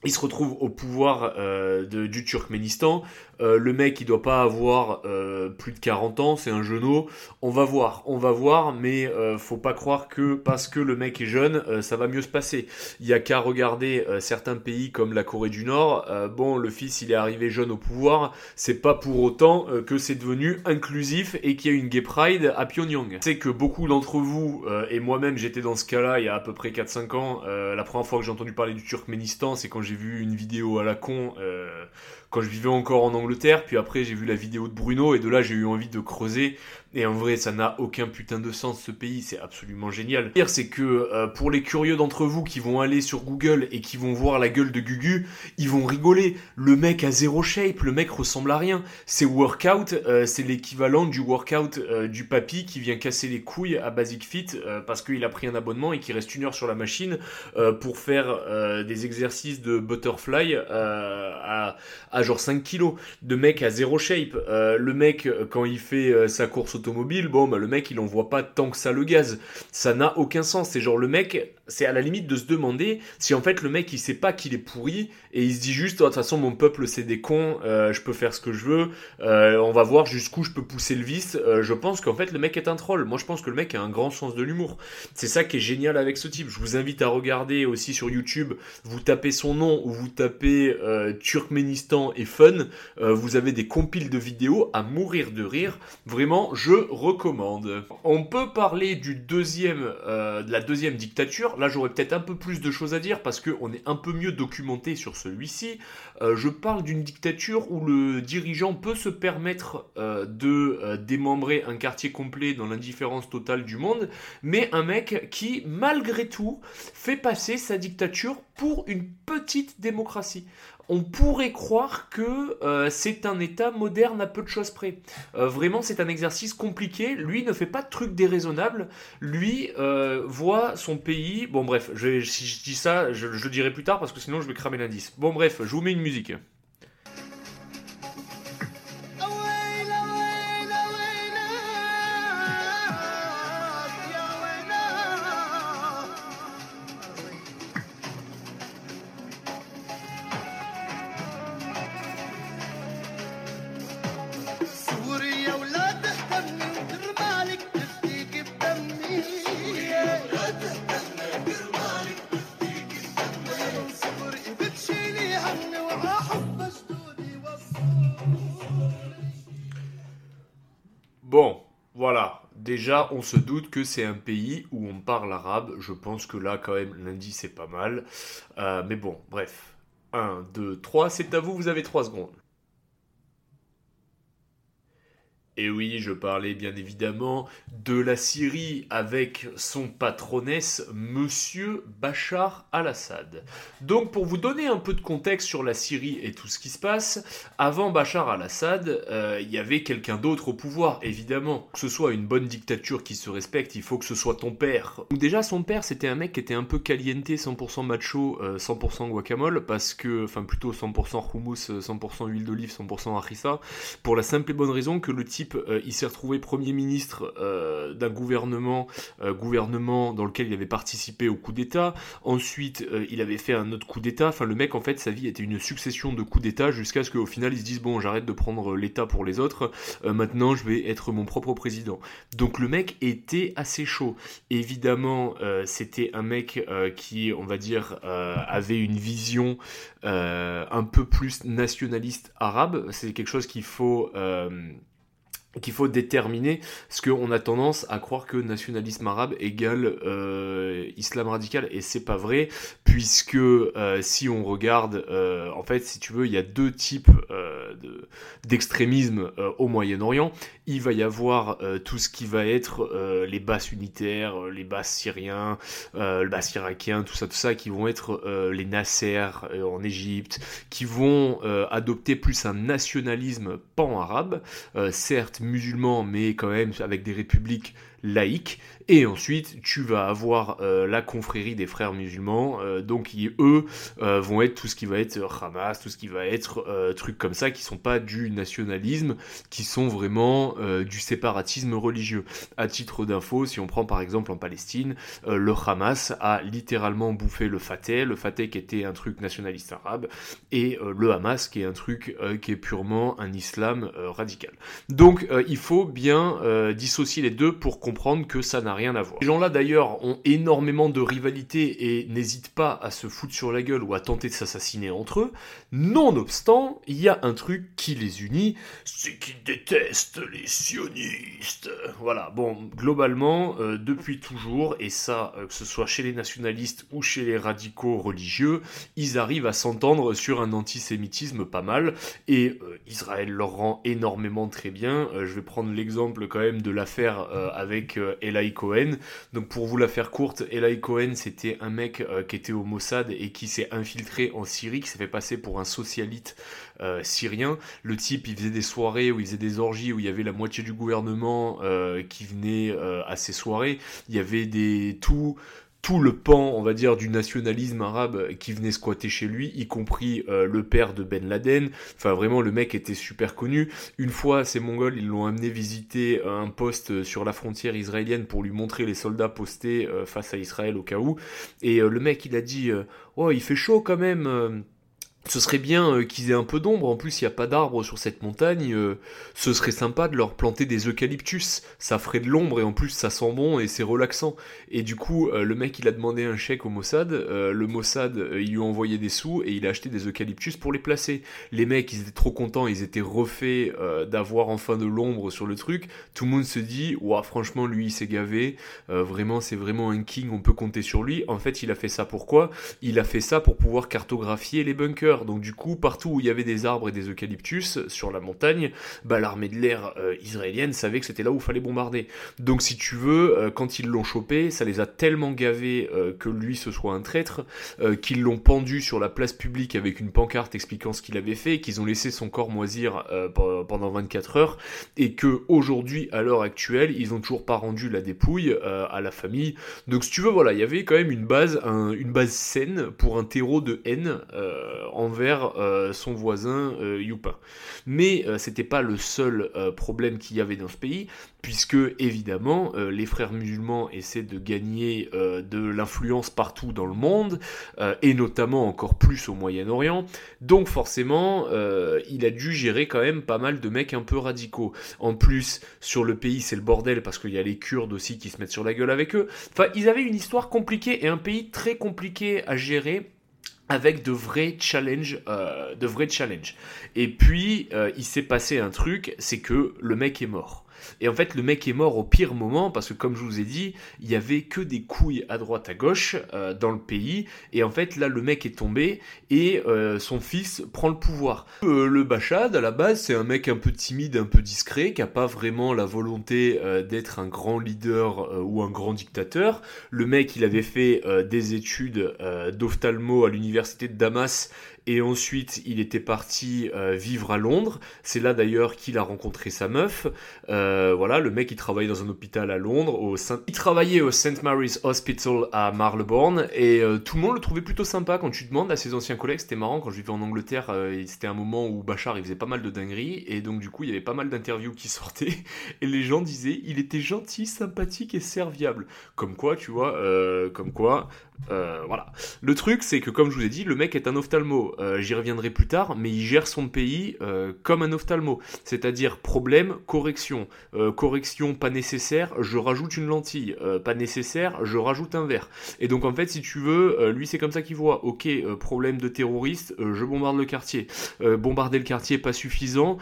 il se retrouve au pouvoir euh, du Turkménistan. Euh, le mec, il doit pas avoir euh, plus de 40 ans, c'est un genou. On va voir, on va voir, mais euh, faut pas croire que parce que le mec est jeune, euh, ça va mieux se passer. Il y a qu'à regarder certains pays comme la Corée du Nord. Bon, le fils, il est arrivé jeune au pouvoir. C'est pas pour autant que c'est devenu inclusif et qu'il y a une gay pride à Pyongyang. C'est que beaucoup d'entre vous, et moi-même j'étais dans ce cas-là il y a à peu près 4-5 ans, la première fois que j'ai entendu parler du Turkménistan, c'est quand j'ai vu une vidéo à la con, quand je vivais encore en Angleterre, puis après j'ai vu la vidéo de Bruno, et de là j'ai eu envie de creuser, Et en vrai, ça n'a aucun putain de sens ce pays, c'est absolument génial. Pire, c'est que euh, pour les curieux d'entre vous qui vont aller sur Google et qui vont voir la gueule de Gugu, ils vont rigoler. Le mec a zéro shape, le mec ressemble à rien. C'est workout, euh, c'est l'équivalent du workout euh, du papy qui vient casser les couilles à Basic Fit parce qu'il a pris un abonnement et qui reste une heure sur la machine pour faire des exercices de butterfly à, à genre 5 kilos. De mec à zéro shape. le mec, quand il fait sa course bon, bah, le mec, il en voit pas tant que ça le gaz. Ça n'a aucun sens. C'est genre le mec, c'est à la limite de se demander si en fait le mec il sait pas qu'il est pourri et il se dit juste oh, de toute façon mon peuple c'est des cons, euh, je peux faire ce que je veux, euh, on va voir jusqu'où je peux pousser le vice. Euh, je pense qu'en fait le mec est un troll. Moi je pense que le mec a un grand sens de l'humour. C'est ça qui est génial avec ce type. Je vous invite à regarder aussi sur YouTube. Vous tapez son nom ou vous tapez Turkménistan et fun. vous avez des compiles de vidéos à mourir de rire. Vraiment je recommande. On peut parler du deuxième de la deuxième dictature Là, j'aurais peut-être un peu plus de choses à dire parce qu'on est un peu mieux documenté sur celui-ci. Euh, je parle d'une dictature où le dirigeant peut se permettre euh, de euh, démembrer un quartier complet dans l'indifférence totale du monde, mais un mec qui, malgré tout, fait passer sa dictature pour une petite démocratie on pourrait croire que euh, c'est un État moderne à peu de choses près. Euh, vraiment, c'est un exercice compliqué. Lui ne fait pas de trucs déraisonnables. Lui euh, voit son pays. Bon, bref, si je dis ça, je, je le dirai plus tard parce que sinon je vais cramer l'indice. Bon, bref, je vous mets une musique. Déjà, on se doute que c'est un pays où on parle arabe. Je pense que là, quand même, lundi, c'est pas mal. Euh, mais bon, bref. 1, 2, 3, c'est à vous, vous avez 3 secondes. Et oui, je parlais bien évidemment de la Syrie avec son patronesse, Monsieur Bachar al-Assad. Donc pour vous donner un peu de contexte sur la Syrie et tout ce qui se passe, avant Bachar al-Assad, euh, il y avait quelqu'un d'autre au pouvoir, évidemment. Que ce soit une bonne dictature qui se respecte, il faut que ce soit ton père. Déjà son père, c'était un mec qui était un peu caliente, 100% macho, 100% euh, guacamole, parce que, enfin plutôt 100% hummus, 100% huile d'olive, 100% harissa, pour la simple et bonne raison que le type euh, il s'est retrouvé Premier ministre euh, d'un gouvernement, euh, gouvernement dans lequel il avait participé au coup d'État. Ensuite, il avait fait un autre coup d'État. Enfin, le mec, en fait, sa vie était une succession de coups d'État jusqu'à ce qu'au final, il se dise, bon, j'arrête de prendre l'État pour les autres. maintenant, je vais être mon propre président. Donc, le mec était assez chaud. Évidemment, c'était un mec qui, on va dire, avait une vision un peu plus nationaliste arabe. C'est quelque chose qu'il faut qu'il faut déterminer, parce qu'on a tendance à croire que nationalisme arabe égale euh, islam radical, et c'est pas vrai, puisque euh, si on regarde, euh, en fait, si tu veux, il y a deux types d'extrémisme au Moyen-Orient. Il va y avoir tout ce qui va être les basses unitaires, les basses syriens, le basse irakien, tout ça, tout ça, qui vont être les Nasser en Égypte, qui vont adopter plus un nationalisme pan-arabe, certes musulmans, mais quand même avec des républiques laïque, et ensuite tu vas avoir euh, la confrérie des frères musulmans, euh, donc qui eux euh, vont être tout ce qui va être Hamas, tout ce qui va être trucs comme ça, qui sont pas du nationalisme, qui sont vraiment du séparatisme religieux. À titre d'info, si on prend par exemple en Palestine, le Hamas a littéralement bouffé le Fateh, le Fateh qui était un truc nationaliste arabe, et le Hamas qui est un truc qui est purement un islam radical. Donc il faut bien dissocier les deux pour comprendre que ça n'a rien à voir. Les gens-là d'ailleurs ont énormément de rivalité et n'hésitent pas à se foutre sur la gueule ou à tenter de s'assassiner entre eux. Nonobstant, il y a un truc qui les unit, c'est qu'ils détestent les sionistes. Voilà, bon, globalement, euh, depuis toujours, et ça, euh, que ce soit chez les nationalistes ou chez les radicaux religieux, ils arrivent à s'entendre sur un antisémitisme pas mal, et euh, Israël leur rend énormément très bien. je vais prendre l'exemple quand même de l'affaire avec Eli Cohen. Donc pour vous la faire courte, Eli Cohen, c'était un mec qui était au Mossad et qui s'est infiltré en Syrie, qui s'est fait passer pour un socialite euh, syrien. Le type, il faisait des soirées où il faisait des orgies, où il y avait la moitié du gouvernement euh, qui venait euh, à ces soirées. Il y avait des tout tout le pan, on va dire, du nationalisme arabe qui venait squatter chez lui, y compris le père de Ben Laden. Enfin, vraiment, le mec était super connu. Une fois, ces Mongols, ils l'ont amené visiter un poste sur la frontière israélienne pour lui montrer les soldats postés face à Israël au cas où. Et le mec, il a dit, oh, il fait chaud quand même ce serait bien euh, qu'ils aient un peu d'ombre, en plus il n'y a pas d'arbres sur cette montagne, euh, ce serait sympa de leur planter des eucalyptus, ça ferait de l'ombre et en plus ça sent bon et c'est relaxant. Et du coup euh, le mec il a demandé un chèque au Mossad, le Mossad il lui a envoyé des sous et il a acheté des eucalyptus pour les placer. Les mecs ils étaient trop contents, ils étaient refaits d'avoir enfin de l'ombre sur le truc, tout le monde se dit, ouah franchement lui il s'est gavé, vraiment c'est vraiment un king, on peut compter sur lui. En fait il a fait ça pourquoi Il a fait ça pour pouvoir cartographier les bunkers donc du coup, partout où il y avait des arbres et des eucalyptus sur la montagne, bah, l'armée de l'air euh, israélienne savait que c'était là où il fallait bombarder. Donc si tu veux, euh, quand ils l'ont chopé, ça les a tellement gavés euh, que lui ce soit un traître, qu'ils l'ont pendu sur la place publique avec une pancarte expliquant ce qu'il avait fait, qu'ils ont laissé son corps moisir pendant 24 heures, et que aujourd'hui, à l'heure actuelle, ils ont toujours pas rendu la dépouille à la famille. Donc si tu veux, voilà, il y avait quand même une base, une base saine pour un terreau de haine envers euh, son voisin euh, Youpin. Mais euh, c'était pas le seul problème qu'il y avait dans ce pays, puisque évidemment les frères musulmans essaient de gagner de l'influence partout dans le monde, et notamment encore plus au Moyen-Orient. Donc forcément, il a dû gérer quand même pas mal de mecs un peu radicaux. En plus, sur le pays, c'est le bordel parce qu'il y a les Kurdes aussi qui se mettent sur la gueule avec eux. Enfin, ils avaient une histoire compliquée et un pays très compliqué à gérer avec de vrais challenges, euh, de vrais challenges. Et puis, euh, il s'est passé un truc, c'est que le mec est mort. Et en fait, le mec est mort au pire moment parce que, comme je vous ai dit, il y avait que des couilles à droite à gauche euh, dans le pays. Et en fait, là, le mec est tombé et euh, son fils prend le pouvoir. Euh, le Bachad, à la base, c'est un mec un peu timide, un peu discret, qui a pas vraiment la volonté d'être un grand leader ou un grand dictateur. Le mec, il avait fait des études d'ophtalmo à l'université de Damas et ensuite il était parti euh, vivre à Londres. C'est là d'ailleurs qu'il a rencontré sa meuf. Euh, voilà, le mec il travaillait dans un hôpital à Londres. Au Il travaillait au St Mary's Hospital à Marylebone et euh, tout le monde le trouvait plutôt sympa. Quand tu demandes à ses anciens collègues, c'était marrant quand je vivais en Angleterre. c'était un moment où Bachar il faisait pas mal de dingueries et donc du coup il y avait pas mal d'interviews qui [laughs] sortaient et les gens disaient il était gentil, sympathique et serviable. Comme quoi, tu vois, comme quoi euh, voilà. Le truc, c'est que comme je vous ai dit, le mec est un ophtalmo. Euh, j'y reviendrai plus tard, mais il gère son pays euh, comme un ophtalmo. C'est-à-dire problème, correction. correction pas nécessaire, je rajoute une lentille. pas nécessaire, je rajoute un verre. Et donc en fait, si tu veux, lui c'est comme ça qu'il voit. Ok, problème de terroriste, je bombarde le quartier. bombarder le quartier pas suffisant.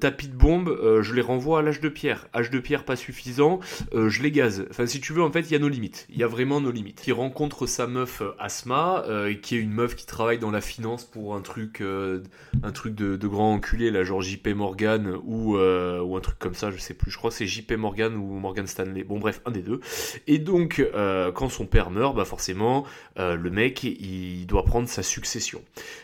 tapis de bombe, je les renvoie à l'âge de pierre. Âge de pierre pas suffisant, je les gaze. Enfin, si tu veux, en fait, il y a nos limites. Il y a vraiment nos limites. Qui rencontre ça meuf euh, Asma, euh, qui est une meuf qui travaille dans la finance pour un truc, euh, un truc de, grand enculé, là, genre JP Morgan ou, ou un truc comme ça, je sais plus. Je crois que c'est JP Morgan ou Morgan Stanley. Bon, bref, un des deux. Et donc, quand son père meurt, bah forcément, le mec, il doit prendre sa succession.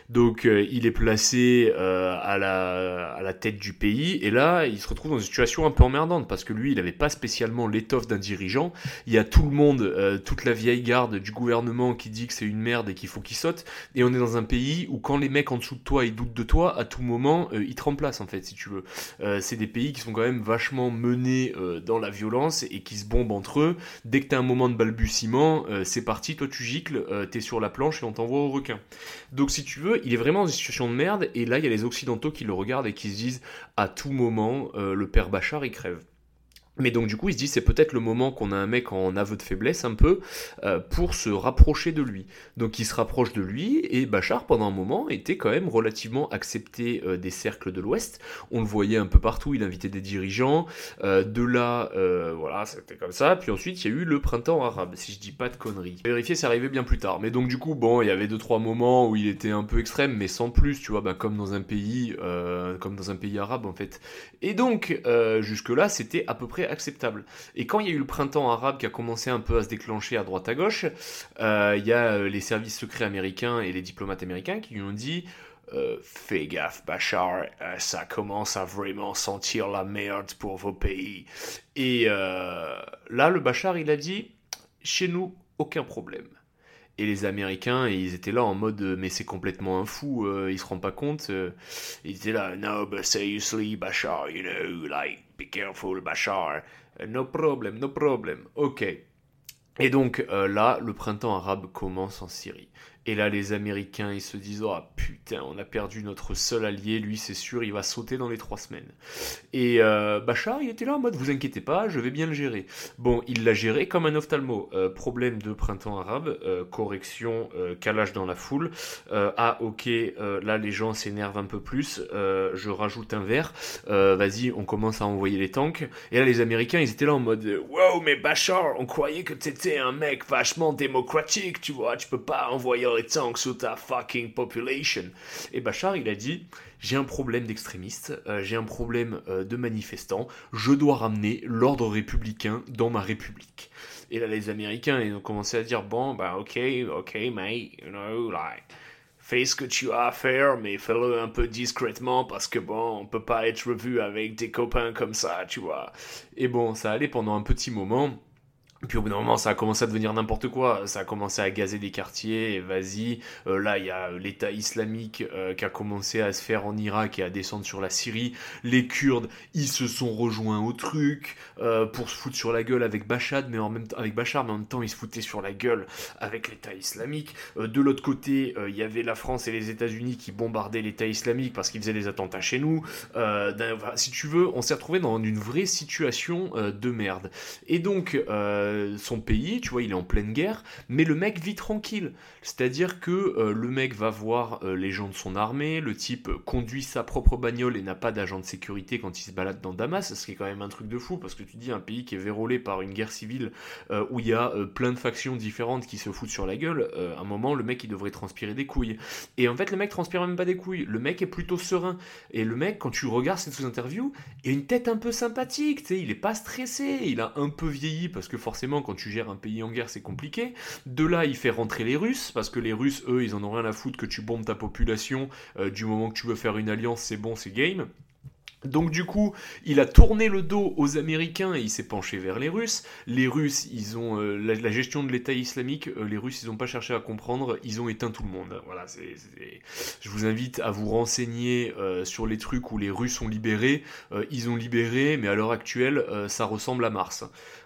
Donc, il est placé à, la, à la tête du pays, et là, il se retrouve dans une situation un peu emmerdante parce que lui, il n'avait pas spécialement l'étoffe d'un dirigeant. Il y a tout le monde, toute la vieille garde du gouvernement qui dit que c'est une merde et qu'il faut qu'il saute, et on est dans un pays où quand les mecs en dessous de toi ils doutent de toi, à tout moment euh, ils te remplacent en fait si tu veux. Euh, c'est des pays qui sont quand même vachement menés euh, dans la violence et qui se bombent entre eux. Dès que t'as un moment de balbutiement, c'est parti, toi tu gicles, t'es sur la planche et on t'envoie au requin. Donc si tu veux, il est vraiment dans une situation de merde et là il y a les occidentaux qui le regardent et qui se disent à tout moment le père Bachar il crève. Mais donc du coup, il se dit c'est peut-être le moment qu'on a un mec en aveu de faiblesse un peu euh, pour se rapprocher de lui. Donc il se rapproche de lui et Bachar pendant un moment était quand même relativement accepté euh, des cercles de l'Ouest. On le voyait un peu partout, il invitait des dirigeants. Euh, de là, voilà, c'était comme ça. Puis ensuite il y a eu le printemps arabe, si je dis pas de conneries. Vérifier, c'est arrivé bien plus tard. Mais donc du coup, bon, il y avait deux trois moments où il était un peu extrême, mais sans plus, tu vois, bah, comme dans un pays, comme dans un pays arabe en fait. Et donc jusque là, c'était à peu près acceptable. Et quand il y a eu le printemps arabe qui a commencé un peu à se déclencher à droite à gauche, euh, il y a euh, les services secrets américains et les diplomates américains qui lui ont dit euh, Fais gaffe, Bachar, ça commence à vraiment sentir la merde pour vos pays. Et là, le Bachar, il a dit Chez nous, aucun problème. Et les Américains, ils étaient là en mode mais c'est complètement un fou, euh, il se rend pas compte. ils étaient là, no, but seriously, Bachar, you know, like, be careful, Bachar. No problem, no problem. Ok. Et donc euh, là, le printemps arabe commence en Syrie. Et là, les Américains, ils se disent Oh putain, on a perdu notre seul allié, lui, c'est sûr, il va sauter dans les trois semaines. Et euh, Bachar, il était là en mode Vous inquiétez pas, je vais bien le gérer. Bon, il l'a géré comme un ophtalmo. Euh, problème de printemps arabe, euh, correction, calage dans la foule. ah, ok, là, les gens s'énervent un peu plus. je rajoute un verre. Vas-y, on commence à envoyer les tanks. Et là, les Américains, ils étaient là en mode Wow, mais Bachar, on croyait que t'étais un mec vachement démocratique, tu vois, tu peux pas envoyer fucking population. Et Bachar, il a dit j'ai un problème d'extrémistes, euh, j'ai un problème euh, de manifestants, je dois ramener l'ordre républicain dans ma république. Et là, les Américains, ils ont commencé à dire bon, bah ok, ok, mate, you know, like fais ce que tu as à faire, mais fais-le un peu discrètement parce que bon, on peut pas être revu avec des copains comme ça, tu vois. Et bon, ça allait pendant un petit moment. Puis au bout d'un moment, ça a commencé à devenir n'importe quoi. Ça a commencé à gazer des quartiers. Vas-y, euh, là, il y a l'État islamique euh, qui a commencé à se faire en Irak et à descendre sur la Syrie. Les Kurdes, ils se sont rejoints au truc euh, pour se foutre sur la gueule avec Bachar, mais en même temps avec Bachar, mais en même temps, ils se foutaient sur la gueule avec l'État islamique. de l'autre côté, il y avait la France et les États-Unis qui bombardaient l'État islamique parce qu'ils faisaient des attentats chez nous. si tu veux, on s'est retrouvé dans une vraie situation de merde. Et donc son pays, tu vois, il est en pleine guerre, mais le mec vit tranquille. C'est-à-dire que euh, le mec va voir euh, les gens de son armée, le type conduit sa propre bagnole et n'a pas d'agent de sécurité quand il se balade dans Damas, ce qui est quand même un truc de fou, parce que tu dis un pays qui est vérolé par une guerre civile où il y a plein de factions différentes qui se foutent sur la gueule, à un moment, le mec, il devrait transpirer des couilles. Et en fait, le mec transpire même pas des couilles, le mec est plutôt serein. Et le mec, quand tu regardes cette sous-interview, il a une tête un peu sympathique, tu sais, il est pas stressé, il a un peu vieilli, parce que forcément, forcément, quand tu gères un pays en guerre, c'est compliqué. De là, il fait rentrer les Russes, parce que les Russes, eux, ils en ont rien à foutre que tu bombes ta population. Euh, du moment que tu veux faire une alliance, c'est bon, c'est game. Donc du coup, il a tourné le dos aux Américains et il s'est penché vers les Russes. Les Russes, ils ont euh, la, gestion de l'État islamique. Euh, les Russes, ils n'ont pas cherché à comprendre. Ils ont éteint tout le monde. Voilà. c'est Je vous invite à vous renseigner sur les trucs où les Russes ont libéré. ils ont libéré, mais à l'heure actuelle, ça ressemble à Mars.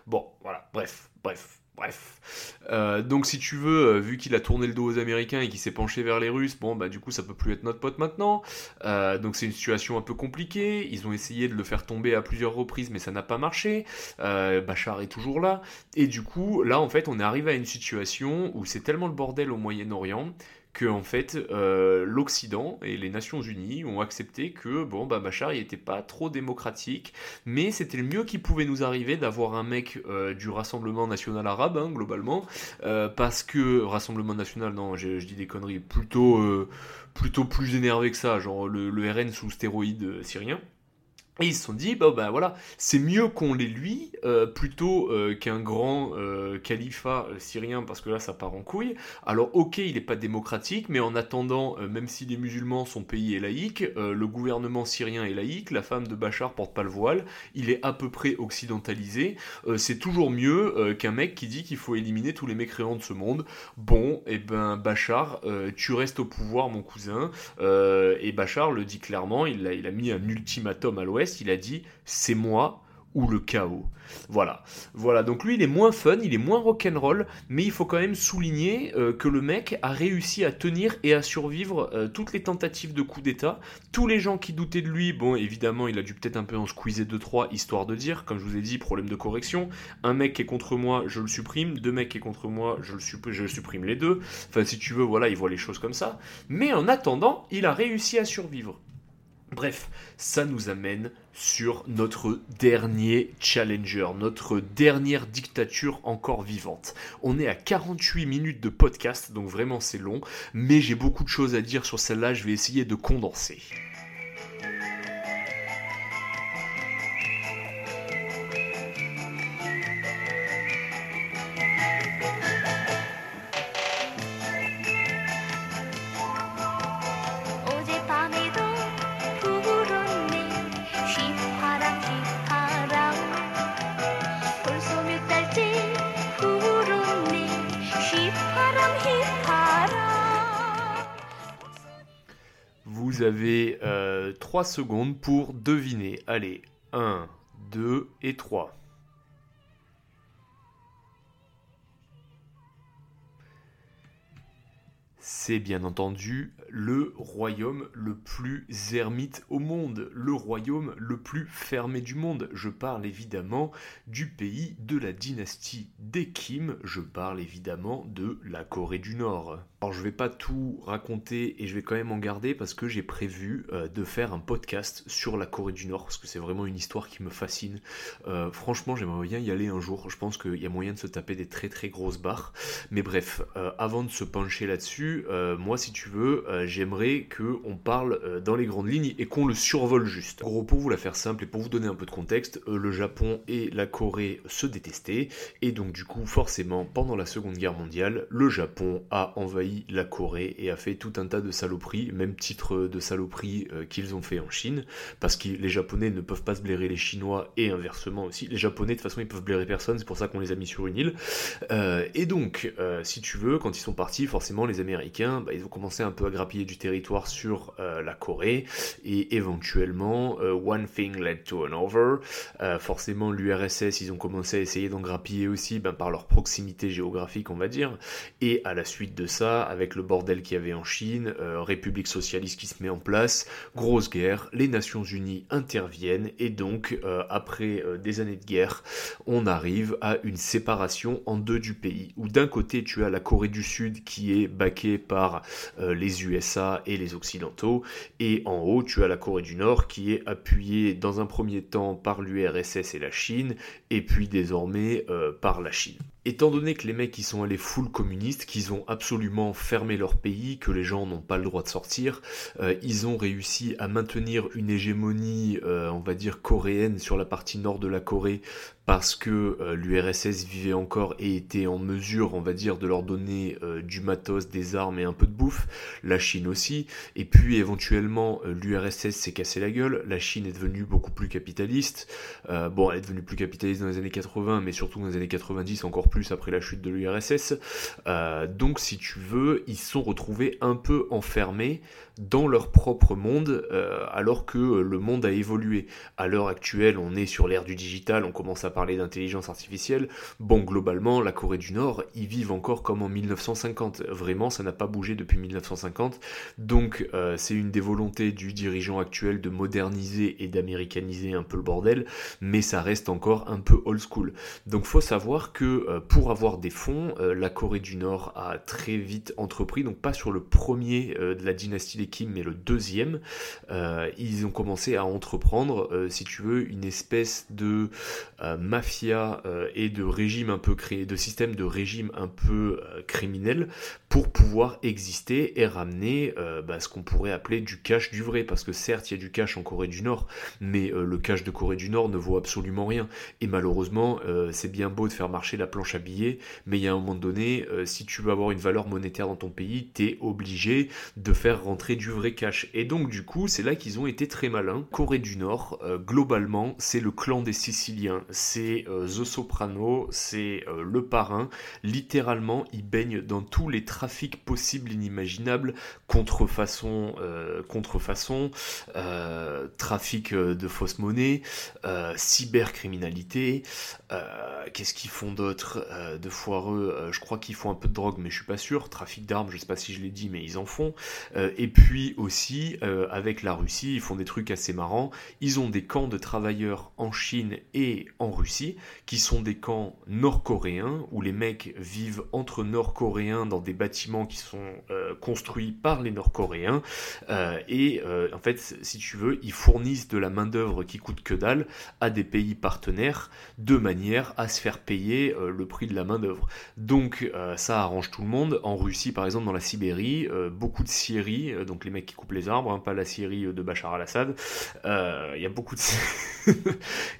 Bon, voilà, bref, bref. Bref. Euh, donc si tu veux, euh, vu qu'il a tourné le dos aux Américains et qu'il s'est penché vers les Russes, bon bah du coup ça peut plus être notre pote maintenant. Euh, donc c'est une situation un peu compliquée. Ils ont essayé de le faire tomber à plusieurs reprises, mais ça n'a pas marché. Bachar est toujours là. Et du coup, là en fait, on est arrivé à une situation où c'est tellement le bordel au Moyen-Orient que en fait euh, l'Occident et les Nations Unies ont accepté que bon bah Bachar il était pas trop démocratique, mais c'était le mieux qui pouvait nous arriver d'avoir un mec euh, du Rassemblement National Arabe hein, globalement, euh, parce que Rassemblement National non je, dis des conneries plutôt plutôt plus énervé que ça, genre le, le RN sous stéroïdes syrien. Et ils se sont dit, bah, voilà, c'est mieux qu'on les lui euh, plutôt euh, qu'un grand euh, califat syrien, parce que là ça part en couille. Alors ok, il n'est pas démocratique, mais en attendant, même si les musulmans, son pays est laïque, le gouvernement syrien est laïque, la femme de Bachar porte pas le voile, il est à peu près occidentalisé. c'est toujours mieux qu'un mec qui dit qu'il faut éliminer tous les mécréants de ce monde. Bon, et eh ben Bachar, tu restes au pouvoir, mon cousin. et Bachar le dit clairement, il a, il a mis un ultimatum à l'Ouest il a dit c'est moi ou le chaos. Voilà. Voilà, donc lui il est moins fun, il est moins rock'n'roll, mais il faut quand même souligner euh, que le mec a réussi à tenir et à survivre euh, toutes les tentatives de coup d'état. Tous les gens qui doutaient de lui, bon évidemment il a dû peut-être un peu en squeezer 2-3 histoire de dire, comme je vous ai dit, problème de correction. Un mec qui est contre moi, je le supprime, deux mecs qui est contre moi, je le, je le supprime les deux. Enfin si tu veux, voilà, il voit les choses comme ça. Mais en attendant, il a réussi à survivre. Bref, ça nous amène sur notre dernier challenger, notre dernière dictature encore vivante. On est à 48 minutes de podcast, donc vraiment c'est long, mais j'ai beaucoup de choses à dire sur celle-là, je vais essayer de condenser. 3 euh, secondes pour deviner. Allez, 1, 2 et 3. C'est bien entendu le royaume le plus ermite au monde, le royaume le plus fermé du monde. Je parle évidemment du pays de la dynastie des Kim, je parle évidemment de la Corée du Nord. Alors je vais pas tout raconter et je vais quand même en garder parce que j'ai prévu euh, de faire un podcast sur la Corée du Nord parce que c'est vraiment une histoire qui me fascine. Euh, franchement j'aimerais bien y aller un jour, je pense qu'il y a moyen de se taper des très très grosses barres. Mais bref, euh, avant de se pencher là-dessus, moi si tu veux, j'aimerais qu'on parle dans les grandes lignes et qu'on le survole juste. gros, pour vous la faire simple et pour vous donner un peu de contexte, le Japon et la Corée se détestaient et donc du coup forcément pendant la Seconde Guerre mondiale, le Japon a envahi la Corée et a fait tout un tas de saloperies, même titre de saloperies qu'ils ont fait en Chine, parce que les Japonais ne peuvent pas se blairer les Chinois et inversement aussi. Les Japonais de toute façon ils peuvent blairer personne, c'est pour ça qu'on les a mis sur une île. et donc, si tu veux, quand ils sont partis, forcément les Américains, bah, ils ont commencé un peu à grappiller du territoire sur euh, la Corée et éventuellement euh, one thing led to another. Euh, forcément l'URSS ils ont commencé à essayer d'en grappiller aussi ben, par leur proximité géographique on va dire et à la suite de ça avec le bordel qu'il y avait en Chine, République socialiste qui se met en place, grosse guerre, les Nations Unies interviennent et donc après des années de guerre on arrive à une séparation en deux du pays où d'un côté tu as la Corée du Sud qui est baquée par les USA et les Occidentaux, et en haut tu as la Corée du Nord qui est appuyée dans un premier temps par l'URSS et la Chine, et puis désormais euh, par la Chine. Étant donné que les mecs qui sont allés full communistes, qu'ils ont absolument fermé leur pays, que les gens n'ont pas le droit de sortir, euh, ils ont réussi à maintenir une hégémonie, euh, on va dire coréenne sur la partie nord de la Corée parce que euh, l'URSS vivait encore et était en mesure, on va dire, de leur donner du matos, des armes et un peu de bouffe, la Chine aussi, et puis éventuellement l'URSS s'est cassé la gueule, la Chine est devenue beaucoup plus capitaliste, bon elle est devenue plus capitaliste dans les années 80, mais surtout dans les années 90 encore plus après la chute de l'URSS. Euh, donc si tu veux, ils sont retrouvés un peu enfermés dans leur propre monde euh, alors que le monde a évolué. À l'heure actuelle, on est sur l'ère du digital, on commence à parler d'intelligence artificielle. Bon, globalement, la Corée du Nord, ils vivent encore comme en 1950. Vraiment, ça n'a pas bougé depuis 1950. Donc euh, c'est une des volontés du dirigeant actuel de moderniser et d'américaniser un peu le bordel, mais ça reste encore un peu old school. Donc faut savoir que pour avoir des fonds, euh, la Corée du Nord a très vite entrepris, donc pas sur le premier euh, de la dynastie des Kim, mais le deuxième, euh, ils ont commencé à entreprendre, si tu veux, une espèce de mafia et de régime un peu créé, de système de régime un peu criminel pour pouvoir exister et ramener bah, ce qu'on pourrait appeler du cash du vrai, parce que certes il y a du cash en Corée du Nord, mais le cash de Corée du Nord ne vaut absolument rien. Et malheureusement, c'est bien beau de faire marcher la planche planche à billets, mais il y a un moment donné, euh, si tu veux avoir une valeur monétaire dans ton pays, t'es obligé de faire rentrer du vrai cash. Et donc du coup, c'est là qu'ils ont été très malins. Corée du Nord, euh, globalement, c'est le clan des Siciliens, c'est The Soprano, c'est le parrain. Littéralement, ils baignent dans tous les trafics possibles, inimaginables, contrefaçon, contrefaçon, trafic de fausse monnaie, cybercriminalité, euh, qu'est-ce qu'ils font d'autre? Euh, de foireux euh, Je crois qu'ils font un peu de drogue, mais je suis pas sûr. Trafic d'armes, je sais pas si je l'ai dit, mais ils en font. et puis aussi, avec la Russie, ils font des trucs assez marrants. Ils ont des camps de travailleurs en Chine et en Russie, qui sont des camps nord-coréens, où les mecs vivent entre nord-coréens dans des bâtiments qui sont construits par les nord-coréens. et en fait, si tu veux, ils fournissent de la main-d'œuvre qui coûte que dalle à des pays partenaires de manière à se faire payer euh, le prix de la main-d'œuvre. Donc euh, ça arrange tout le monde. En Russie, par exemple, dans la Sibérie, euh, beaucoup de Syrie, donc les mecs qui coupent les arbres, hein, pas la Syrie de Bachar al-Assad, il y a beaucoup de [laughs]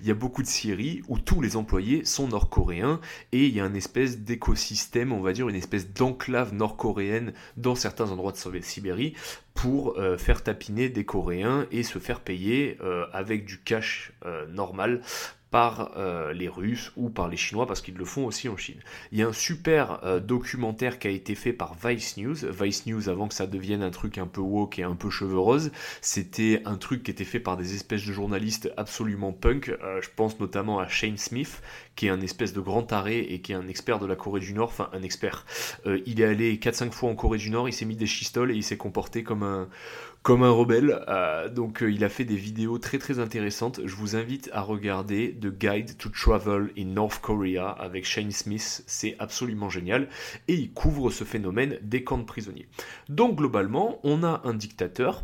il y a beaucoup de Syrie où tous les employés sont nord-coréens et il y a une espèce d'écosystème, on va dire une espèce d'enclave nord-coréenne dans certains endroits de Sibérie pour faire tapiner des Coréens et se faire payer avec du cash normal par euh, les Russes ou par les Chinois parce qu'ils le font aussi en Chine. Il y a un super euh, documentaire qui a été fait par Vice News. Vice News, avant que ça devienne un truc un peu woke et un peu cheveux rose, c'était un truc qui était fait par des espèces de journalistes absolument punk. Euh, je pense notamment à Shane Smith, qui est un espèce de grand taré et qui est un expert de la Corée du Nord, enfin un expert. il est allé 4-5 fois en Corée du Nord, il s'est mis des chistoles et il s'est comporté comme un comme un rebelle. Euh, donc euh, il a fait des vidéos très très intéressantes. Je vous invite à regarder The Guide to Travel in North Korea avec Shane Smith. C'est absolument génial. Et il couvre ce phénomène des camps de prisonniers. Donc globalement, on a un dictateur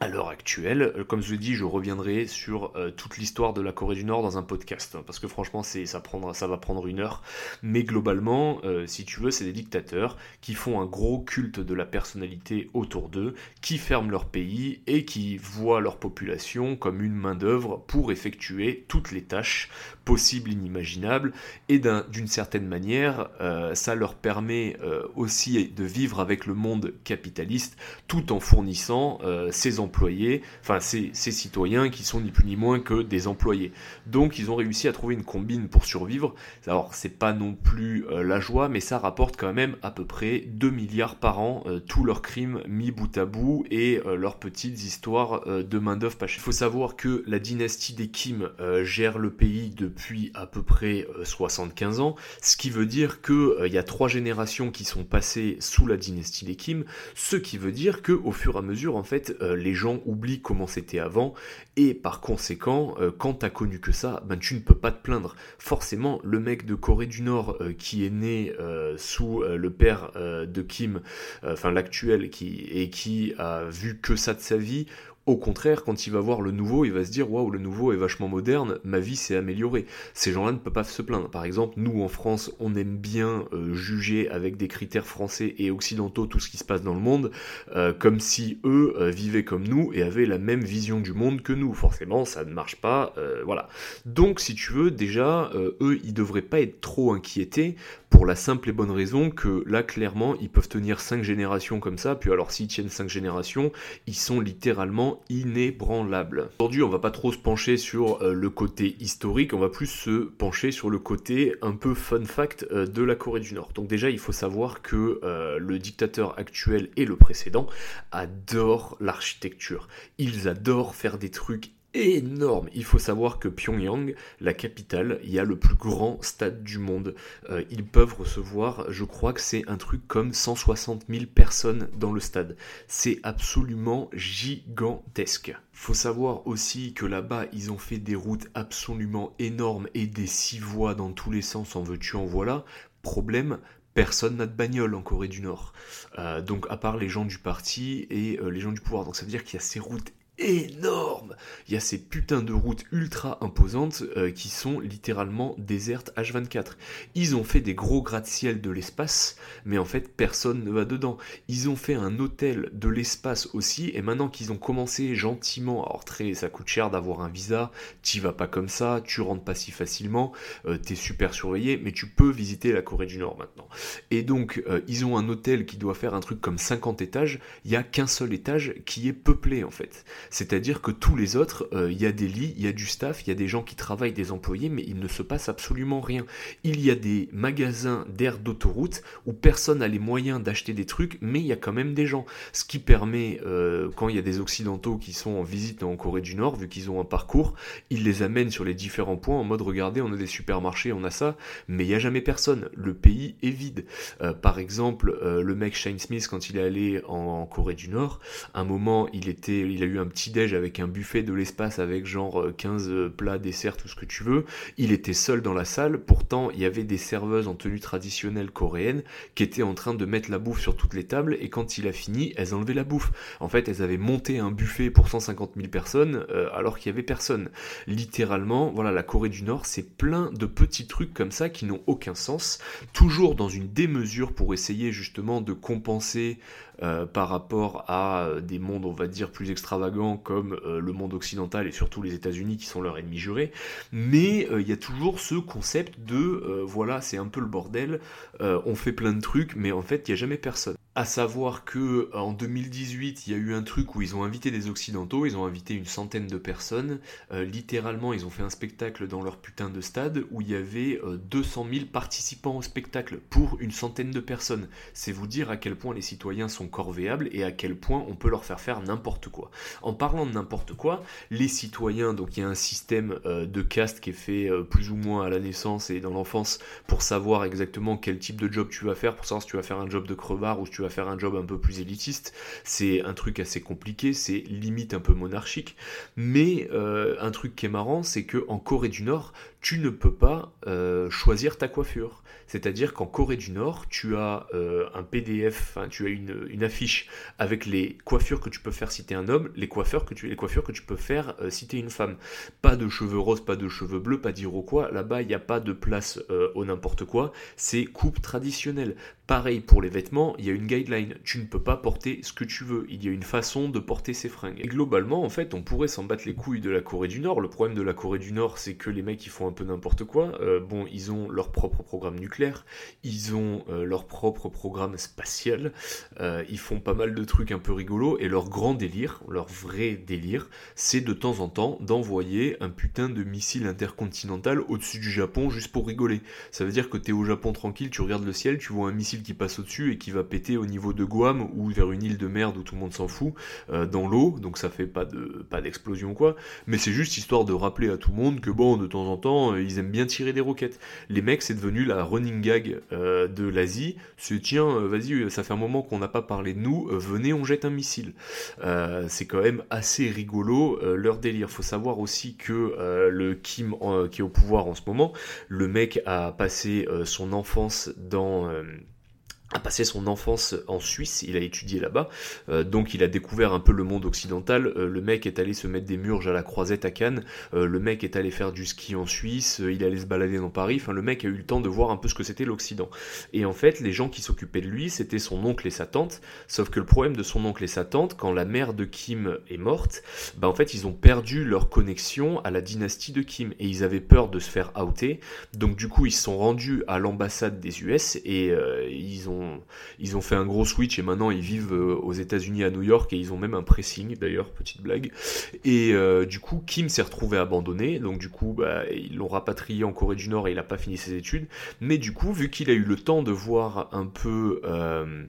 à l'heure actuelle. Euh, comme je l'ai dit, je reviendrai sur euh, toute l'histoire de la Corée du Nord dans un podcast, hein, parce que franchement, c'est ça prendra, ça va prendre une heure. Mais globalement, euh, si tu veux, c'est des dictateurs qui font un gros culte de la personnalité autour d'eux, qui ferment leur pays et qui voient leur population comme une main d'œuvre pour effectuer toutes les tâches possibles, inimaginables. Et d'une certaine manière, ça leur permet aussi de vivre avec le monde capitaliste, tout en fournissant ces emplois employés, enfin ces, citoyens qui sont ni plus ni moins que des employés. Donc ils ont réussi à trouver une combine pour survivre. Alors c'est pas non plus euh, la joie, mais ça rapporte quand même à peu près 2 milliards par an, euh, tous leurs crimes mis bout à bout et euh, leurs petites histoires de main-d'œuvre pas Il faut savoir que la dynastie des Kim gère le pays depuis à peu près 75 ans, ce qui veut dire qu'il il y a trois générations qui sont passées sous la dynastie des Kim, ce qui veut dire que au fur et à mesure en fait les oublient comment c'était avant, et par conséquent, euh, quand t'as connu que ça, ben tu ne peux pas te plaindre. Forcément, le mec de Corée du Nord euh, qui est né euh, sous le père de Kim, enfin l'actuel, qui, et qui a vu que ça de sa vie, au contraire, quand il va voir le nouveau, il va se dire waouh, le nouveau est vachement moderne, ma vie s'est améliorée. Ces gens-là ne peuvent pas se plaindre. Par exemple, nous en France, on aime bien euh, juger avec des critères français et occidentaux tout ce qui se passe dans le monde, euh, comme si eux euh, vivaient comme nous et avaient la même vision du monde que nous. Forcément, ça ne marche pas. voilà. Donc, si tu veux, déjà, eux, ils devraient pas être trop inquiétés pour la simple et bonne raison que là, clairement, ils peuvent tenir 5 générations comme ça, puis alors s'ils tiennent 5 générations, ils sont littéralement inébranlables. Aujourd'hui, on va pas trop se pencher sur euh, le côté historique, on va plus se pencher sur le côté un peu fun fact euh, de la Corée du Nord. Donc déjà, il faut savoir que euh, le dictateur actuel et le précédent adorent l'architecture. Ils adorent faire des trucs énorme. Il faut savoir que Pyongyang, la capitale, il y a le plus grand stade du monde. Euh, ils peuvent recevoir, je crois que c'est un truc comme 160 000 personnes dans le stade. C'est absolument gigantesque. Faut savoir aussi que là-bas, ils ont fait des routes absolument énormes et des six voies dans tous les sens, en veux-tu, en voilà. Problème, personne n'a de bagnole en Corée du Nord. Euh, donc à part les gens du parti et euh, les gens du pouvoir. Donc ça veut dire qu'il y a ces routes énorme. Il y a ces putains de routes ultra imposantes euh, qui sont littéralement désertes H24. Ils ont fait des gros gratte-ciel de l'espace, mais en fait personne ne va dedans. Ils ont fait un hôtel de l'espace aussi, et maintenant qu'ils ont commencé gentiment à rentrer, ça coûte cher d'avoir un visa, t'y vas pas comme ça, tu rentres pas si facilement, euh, t'es super surveillé, mais tu peux visiter la Corée du Nord maintenant. Et donc euh, ils ont un hôtel qui doit faire un truc comme 50 étages, il y a qu'un seul étage qui est peuplé en fait. C'est-à-dire que tous les autres, euh, il y a des lits, il y a du staff, il y a des gens qui travaillent, des employés, mais il ne se passe absolument rien. Il y a des magasins d'air d'autoroute où personne n'a les moyens d'acheter des trucs, mais il y a quand même des gens. Ce qui permet, euh, quand il y a des Occidentaux qui sont en visite en Corée du Nord, vu qu'ils ont un parcours, ils les amènent sur les différents points en mode regardez, on a des supermarchés, on a ça, mais il n'y a jamais personne. Le pays est vide. Euh, par exemple, le mec Shane Smith, quand il est allé en, en Corée du Nord, un moment, il était, il a eu un petit avec un buffet de l'espace avec genre 15 euh, plats, desserts, tout ce que tu veux. Il était seul dans la salle. Pourtant, il y avait des serveuses en tenue traditionnelle coréenne qui étaient en train de mettre la bouffe sur toutes les tables. Et quand il a fini, elles enlevaient la bouffe. En fait, elles avaient monté un buffet pour 150 000 personnes euh, alors qu'il y avait personne. Littéralement, voilà, la Corée du Nord, c'est plein de petits trucs comme ça qui n'ont aucun sens. Toujours dans une démesure pour essayer justement de compenser euh, par rapport à euh, des mondes, on va dire, plus extravagants comme euh, le monde occidental et surtout les États-Unis qui sont leur ennemi juré. Mais il y a toujours ce concept de, voilà, c'est un peu le bordel, on fait plein de trucs, mais en fait, il n'y a jamais personne. À savoir que en 2018, il y a eu un truc où ils ont invité des occidentaux, ils ont invité une centaine de personnes. littéralement, ils ont fait un spectacle dans leur putain de stade où il y avait 200 000 participants au spectacle pour une centaine de personnes. C'est vous dire à quel point les citoyens sont corvéables et à quel point on peut leur faire faire n'importe quoi. En parlant de n'importe quoi, les citoyens, donc il y a un système euh, de caste qui est fait euh, plus ou moins à la naissance et dans l'enfance pour savoir exactement quel type de job tu vas faire, pour savoir si tu vas faire un job de crevard ou si tu vas faire un job un peu plus élitiste. C'est un truc assez compliqué, c'est limite un peu monarchique. Mais euh, un truc qui est marrant, c'est que en Corée du Nord, tu ne peux pas choisir ta coiffure. C'est-à-dire qu'en Corée du Nord, tu as un PDF, tu as une, affiche avec les coiffures que tu peux faire si tu es un homme, les coiffures que tu, les coiffures que tu peux faire euh, si tu es une femme. Pas de cheveux roses, pas de cheveux bleus, pas d'iroquois. Là-bas, il n'y a pas de place euh, au n'importe quoi. C'est coupe traditionnelle. Pareil pour les vêtements, il y a une guideline. Tu ne peux pas porter ce que tu veux. Il y a une façon de porter ses fringues. Et globalement, en fait, on pourrait s'en battre les couilles de la Corée du Nord. Le problème de la Corée du Nord, c'est que les mecs, ils font un peu n'importe quoi. Euh, bon, ils ont leur propre programme nucléaire. Ils ont leur propre programme spatial. ils font pas mal de trucs un peu rigolos. Et leur grand délire, leur vrai délire, c'est de temps en temps d'envoyer un putain de missile intercontinental au-dessus du Japon juste pour rigoler. Ça veut dire que t'es au Japon tranquille, tu regardes le ciel, tu vois un missile qui passe au-dessus et qui va péter au niveau de Guam ou vers une île de merde où tout le monde s'en fout, euh, dans l'eau, donc ça fait pas de pas d'explosion quoi, mais c'est juste histoire de rappeler à tout le monde que bon, de temps en temps, euh, ils aiment bien tirer des roquettes. Les mecs, c'est devenu la running gag euh, de l'Asie, c'est tiens, vas-y, ça fait un moment qu'on n'a pas parlé de nous, venez, on jette un missile. c'est quand même assez rigolo leur délire. Faut savoir aussi que le Kim qui est au pouvoir en ce moment, le mec a passé son enfance dans a passé son enfance en Suisse, il a étudié là-bas, euh, donc il a découvert un peu le monde occidental. Euh, le mec est allé se mettre des murges à la croisette à Cannes, euh, le mec est allé faire du ski en Suisse, il allait se balader dans Paris, enfin le mec a eu le temps de voir un peu ce que c'était l'Occident. Et en fait, les gens qui s'occupaient de lui, c'était son oncle et sa tante, sauf que le problème de son oncle et sa tante, quand la mère de Kim est morte, bah en fait ils ont perdu leur connexion à la dynastie de Kim, et ils avaient peur de se faire outer, donc du coup ils se sont rendus à l'ambassade des US, et ils ont ils ont fait un gros switch et maintenant ils vivent euh, aux États-Unis à New York et ils ont même un pressing d'ailleurs, petite blague. Et euh, du coup, Kim s'est retrouvé abandonné, donc du coup, bah, ils l'ont rapatrié en Corée du Nord et il n'a pas fini ses études. Mais du coup, vu qu'il a eu le temps de voir un peu euh,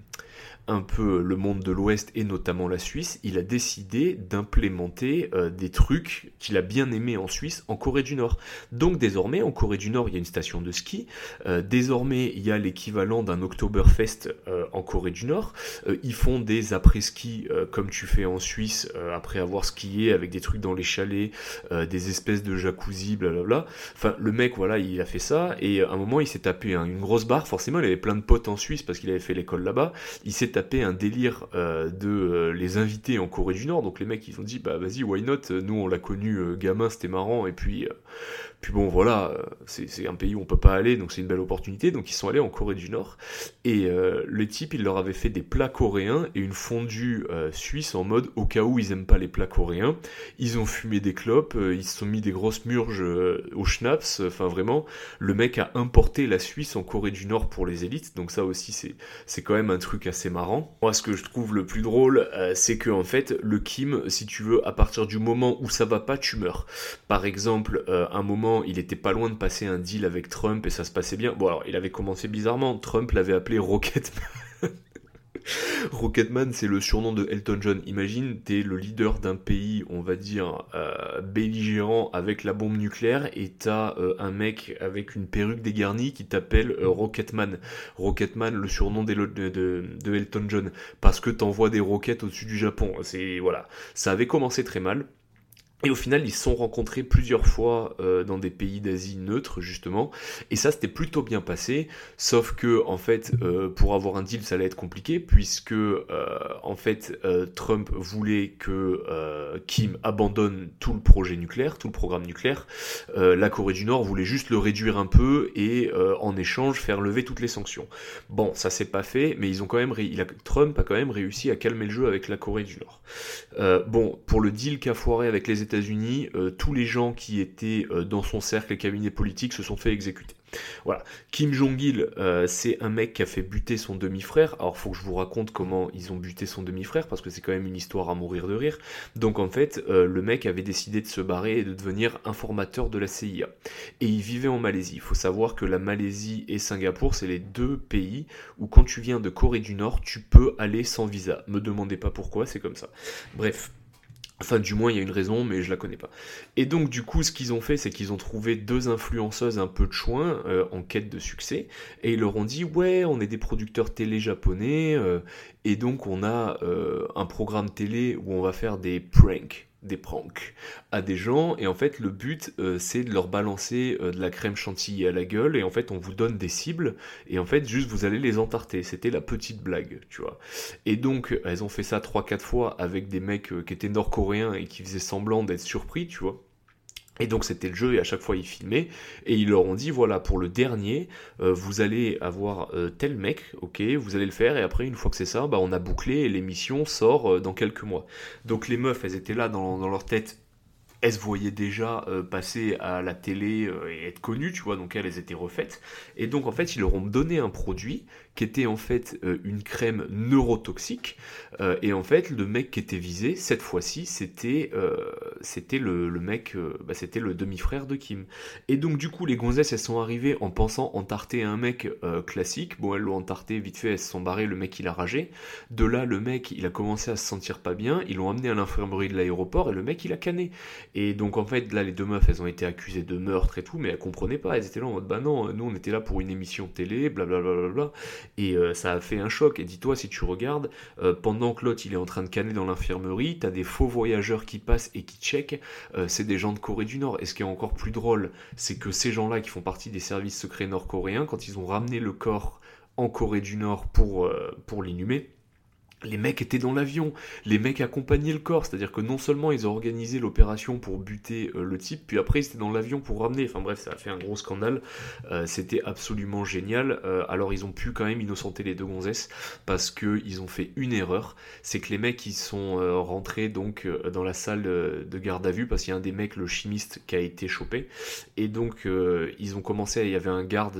un peu le monde de l'Ouest et notamment la Suisse, il a décidé d'implémenter euh, des trucs qu'il a bien aimé en Suisse, en Corée du Nord. Donc désormais, en Corée du Nord, il y a une station de ski. Euh, désormais, il y a l'équivalent d'un Oktoberfest euh, en Corée du Nord. ils font des après-ski comme tu fais en Suisse après avoir skié avec des trucs dans les chalets, des espèces de jacuzzi, blablabla. Enfin, le mec, voilà, il a fait ça et à un moment, il s'est tapé une grosse barre. Forcément, il avait plein de potes en Suisse parce qu'il avait fait l'école là-bas. Il s'est tapé un délire de les inviter en Corée du Nord. Donc les mecs, ils ont dit, bah vas-y, why not? Nous, on l'a connu gamin, c'était marrant. Et puis, puis bon, voilà, c'est un pays où on peut pas aller, donc c'est une belle opportunité. Donc ils sont allés en Corée du Nord. Et le type, il leur avait fait des plats coréens et une fondue suisse en mode au cas où ils aiment pas les plats coréens. Ils ont fumé des clopes, ils se sont mis des grosses murges au schnapps. Enfin vraiment, le mec a importé la Suisse en Corée du Nord pour les élites. Donc ça aussi, c'est quand même un truc assez marrant. Moi, ce que je trouve le plus drôle, euh, c'est que en fait, le Kim, si tu veux, à partir du moment où ça va pas, tu meurs. Par exemple, euh, un moment, il était pas loin de passer un deal avec Trump et ça se passait bien. Bon, alors, il avait commencé bizarrement. Trump l'avait appelé Rocket [laughs] Rocketman, c'est le surnom de Elton John. Imagine, t'es le leader d'un pays, on va dire, euh, belligérant avec la bombe nucléaire, et t'as euh, un mec avec une perruque dégarnie qui t'appelle euh, Rocketman. Rocketman, le surnom de, de, Elton John, parce que t'envoies des roquettes au-dessus du Japon. C'est voilà, ça avait commencé très mal. Et au final, ils se sont rencontrés plusieurs fois euh, dans des pays d'Asie neutres, justement. Et ça, c'était plutôt bien passé. Sauf que, en fait, euh, pour avoir un deal, ça allait être compliqué, puisque, euh, en fait, Trump voulait que Kim abandonne tout le projet nucléaire, tout le programme nucléaire. la Corée du Nord voulait juste le réduire un peu et, en échange, faire lever toutes les sanctions. Bon, ça s'est pas fait, mais ils ont quand même, a... Trump a quand même réussi à calmer le jeu avec la Corée du Nord. bon, pour le deal qu'a foiré avec les États unis euh, tous les gens qui étaient euh, dans son cercle et cabinet politique se sont fait exécuter. Voilà. Kim Jong-il, euh, c'est un mec qui a fait buter son demi-frère. Alors, faut que je vous raconte comment ils ont buté son demi-frère, parce que c'est quand même une histoire à mourir de rire. Donc, en fait, le mec avait décidé de se barrer et de devenir informateur de la CIA. Et il vivait en Malaisie. Il faut savoir que la Malaisie et Singapour, c'est les deux pays où, quand tu viens de Corée du Nord, tu peux aller sans visa. Me demandez pas pourquoi, c'est comme ça. Bref. Enfin, du moins, il y a une raison, mais je la connais pas. Et donc, du coup, ce qu'ils ont fait, c'est qu'ils ont trouvé deux influenceuses un peu de chouin euh, en quête de succès, et ils leur ont dit ouais, on est des producteurs télé japonais, euh, et donc on a euh, un programme télé où on va faire des pranks des pranks à des gens. Et en fait le but euh, c'est de leur balancer euh, de la crème chantilly à la gueule. Et en fait on vous donne des cibles. Et en fait juste vous allez les entarter. C'était la petite blague tu vois. Et donc elles ont fait ça 3-4 fois avec des mecs euh, qui étaient nord-coréens et qui faisaient semblant d'être surpris tu vois et donc c'était le jeu et à chaque fois ils filmaient et ils leur ont dit voilà pour le dernier euh, vous allez avoir euh, tel mec ok vous allez le faire et après une fois que c'est ça bah on a bouclé et l'émission sort euh, dans quelques mois. Donc les meufs elles étaient là dans, leur tête elles se voyaient déjà passer à la télé et être connues, tu vois, donc elles, elles étaient refaites. Et donc en fait, ils leur ont donné un produit qui était en fait euh, une crème neurotoxique. Euh, et en fait, le mec qui était visé, cette fois-ci, c'était euh, le, mec, bah, c'était le demi-frère de Kim. Et donc, du coup, les gonzesses, elles sont arrivées en pensant entarter un mec classique. Bon, elles l'ont entarté vite fait, elles se sont barrées, le mec, il a ragé. De là, le mec, il a commencé à se sentir pas bien. Ils l'ont amené à l'infirmerie de l'aéroport et le mec, il a canné. Et donc, en fait, là, les deux meufs, elles ont été accusées de meurtre et tout, mais elles comprenaient pas. Elles étaient là en mode, bah non, nous, on était là pour une émission télé, blablabla. Bla, bla, bla, et euh, ça a fait un choc. Et dis-toi, si tu regardes, euh, pendant que l'autre il est en train de canner dans l'infirmerie, t'as des faux voyageurs qui passent et qui checkent. Euh, c'est des gens de Corée du Nord. Et ce qui est encore plus drôle, c'est que ces gens-là qui font partie des services secrets nord-coréens, quand ils ont ramené le corps en Corée du Nord pour, pour l'inhumer, les mecs étaient dans l'avion, les mecs accompagnaient le corps, c'est-à-dire que non seulement ils ont organisé l'opération pour buter euh, le type, puis après ils étaient dans l'avion pour ramener, enfin bref, ça a fait un gros scandale, euh, c'était absolument génial, euh, alors ils ont pu quand même innocenter les deux gonzesses, parce qu'ils ont fait une erreur, c'est que les mecs ils sont rentrés donc dans la salle de garde à vue, parce qu'il y a un des mecs, le chimiste, qui a été chopé, et donc ils ont commencé, il y avait un garde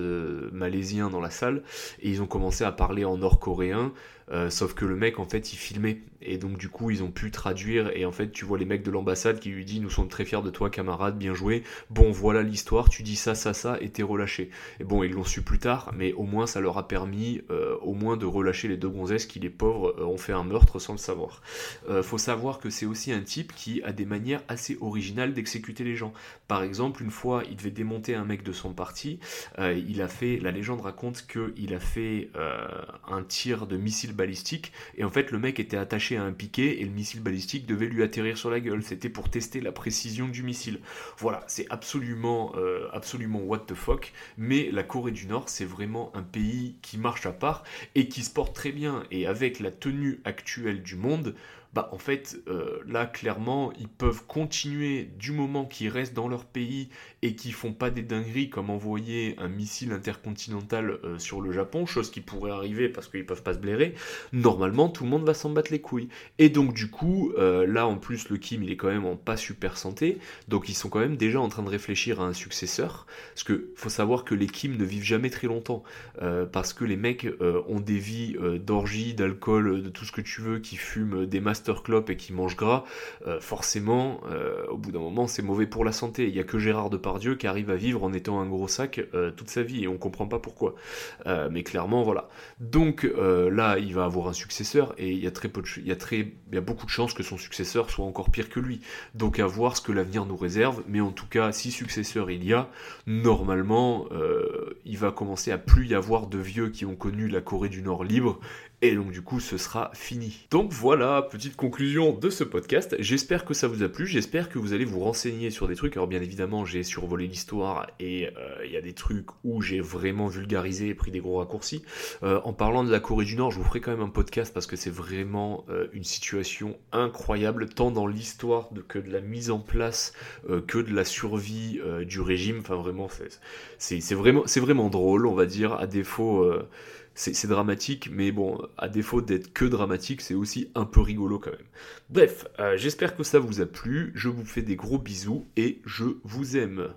malaisien dans la salle, et ils ont commencé à parler en nord-coréen, euh, sauf que le mec, en fait, il filmait. Et donc, du coup, ils ont pu traduire. Et en fait, tu vois les mecs de l'ambassade qui lui disent Nous sommes très fiers de toi, camarade, bien joué. Bon, voilà l'histoire, tu dis ça, ça, ça, et t'es relâché. Et bon, ils l'ont su plus tard, mais au moins, ça leur a permis, euh, au moins, de relâcher les deux gonzesses qui, les pauvres, euh, ont fait un meurtre sans le savoir. faut savoir que c'est aussi un type qui a des manières assez originales d'exécuter les gens. Par exemple, une fois, il devait démonter un mec de son parti. il a fait, la légende raconte qu'il a fait un tir de missile balistique, et en fait le mec était attaché à un piquet, et le missile balistique devait lui atterrir sur la gueule. C'était pour tester la précision du missile. Voilà, c'est absolument, euh, absolument what the fuck, mais la Corée du Nord, c'est vraiment un pays qui marche à part, et qui se porte très bien, et avec la tenue actuelle du monde, bah en fait euh, là clairement ils peuvent continuer du moment qu'ils restent dans leur pays et qu'ils font pas des dingueries comme envoyer un missile intercontinental euh, sur le Japon, chose qui pourrait arriver parce qu'ils peuvent pas se blairer, normalement tout le monde va s'en battre les couilles. Et donc du coup, euh, là en plus le Kim il est quand même en pas super santé, donc ils sont quand même déjà en train de réfléchir à un successeur, parce que faut savoir que les Kim ne vivent jamais très longtemps, parce que les mecs ont des vies d'orgie, d'alcool, de tout ce que tu veux, qui fument des masses Et qui mange gras, euh, forcément, euh, au bout d'un moment, c'est mauvais pour la santé. Il n'y a que Gérard Depardieu qui arrive à vivre en étant un gros sac euh, toute sa vie et on comprend pas pourquoi. mais clairement, voilà. Donc là, il va avoir un successeur et il y a très peu très, il y a beaucoup de chances que son successeur soit encore pire que lui. Donc à voir ce que l'avenir nous réserve. Mais en tout cas, si successeur il y a, normalement, il va commencer à plus y avoir de vieux qui ont connu la Corée du Nord libre et donc du coup, ce sera fini. Donc voilà, petite conclusion de ce podcast. J'espère que ça vous a plu. J'espère que vous allez vous renseigner sur des trucs. Alors bien évidemment, j'ai survolé l'histoire et euh, il y a des trucs où j'ai vraiment vulgarisé et pris des gros raccourcis. Euh, en parlant de la Corée du Nord, je vous ferai quand même un podcast parce que c'est vraiment euh, une situation incroyable, tant dans l'histoire que de la mise en place que de la survie du régime. Enfin vraiment, c'est vraiment, vraiment drôle, on va dire, à défaut c'est dramatique, mais bon, à défaut d'être que dramatique, c'est aussi un peu rigolo quand même. Bref, euh, j'espère que ça vous a plu, je vous fais des gros bisous et je vous aime.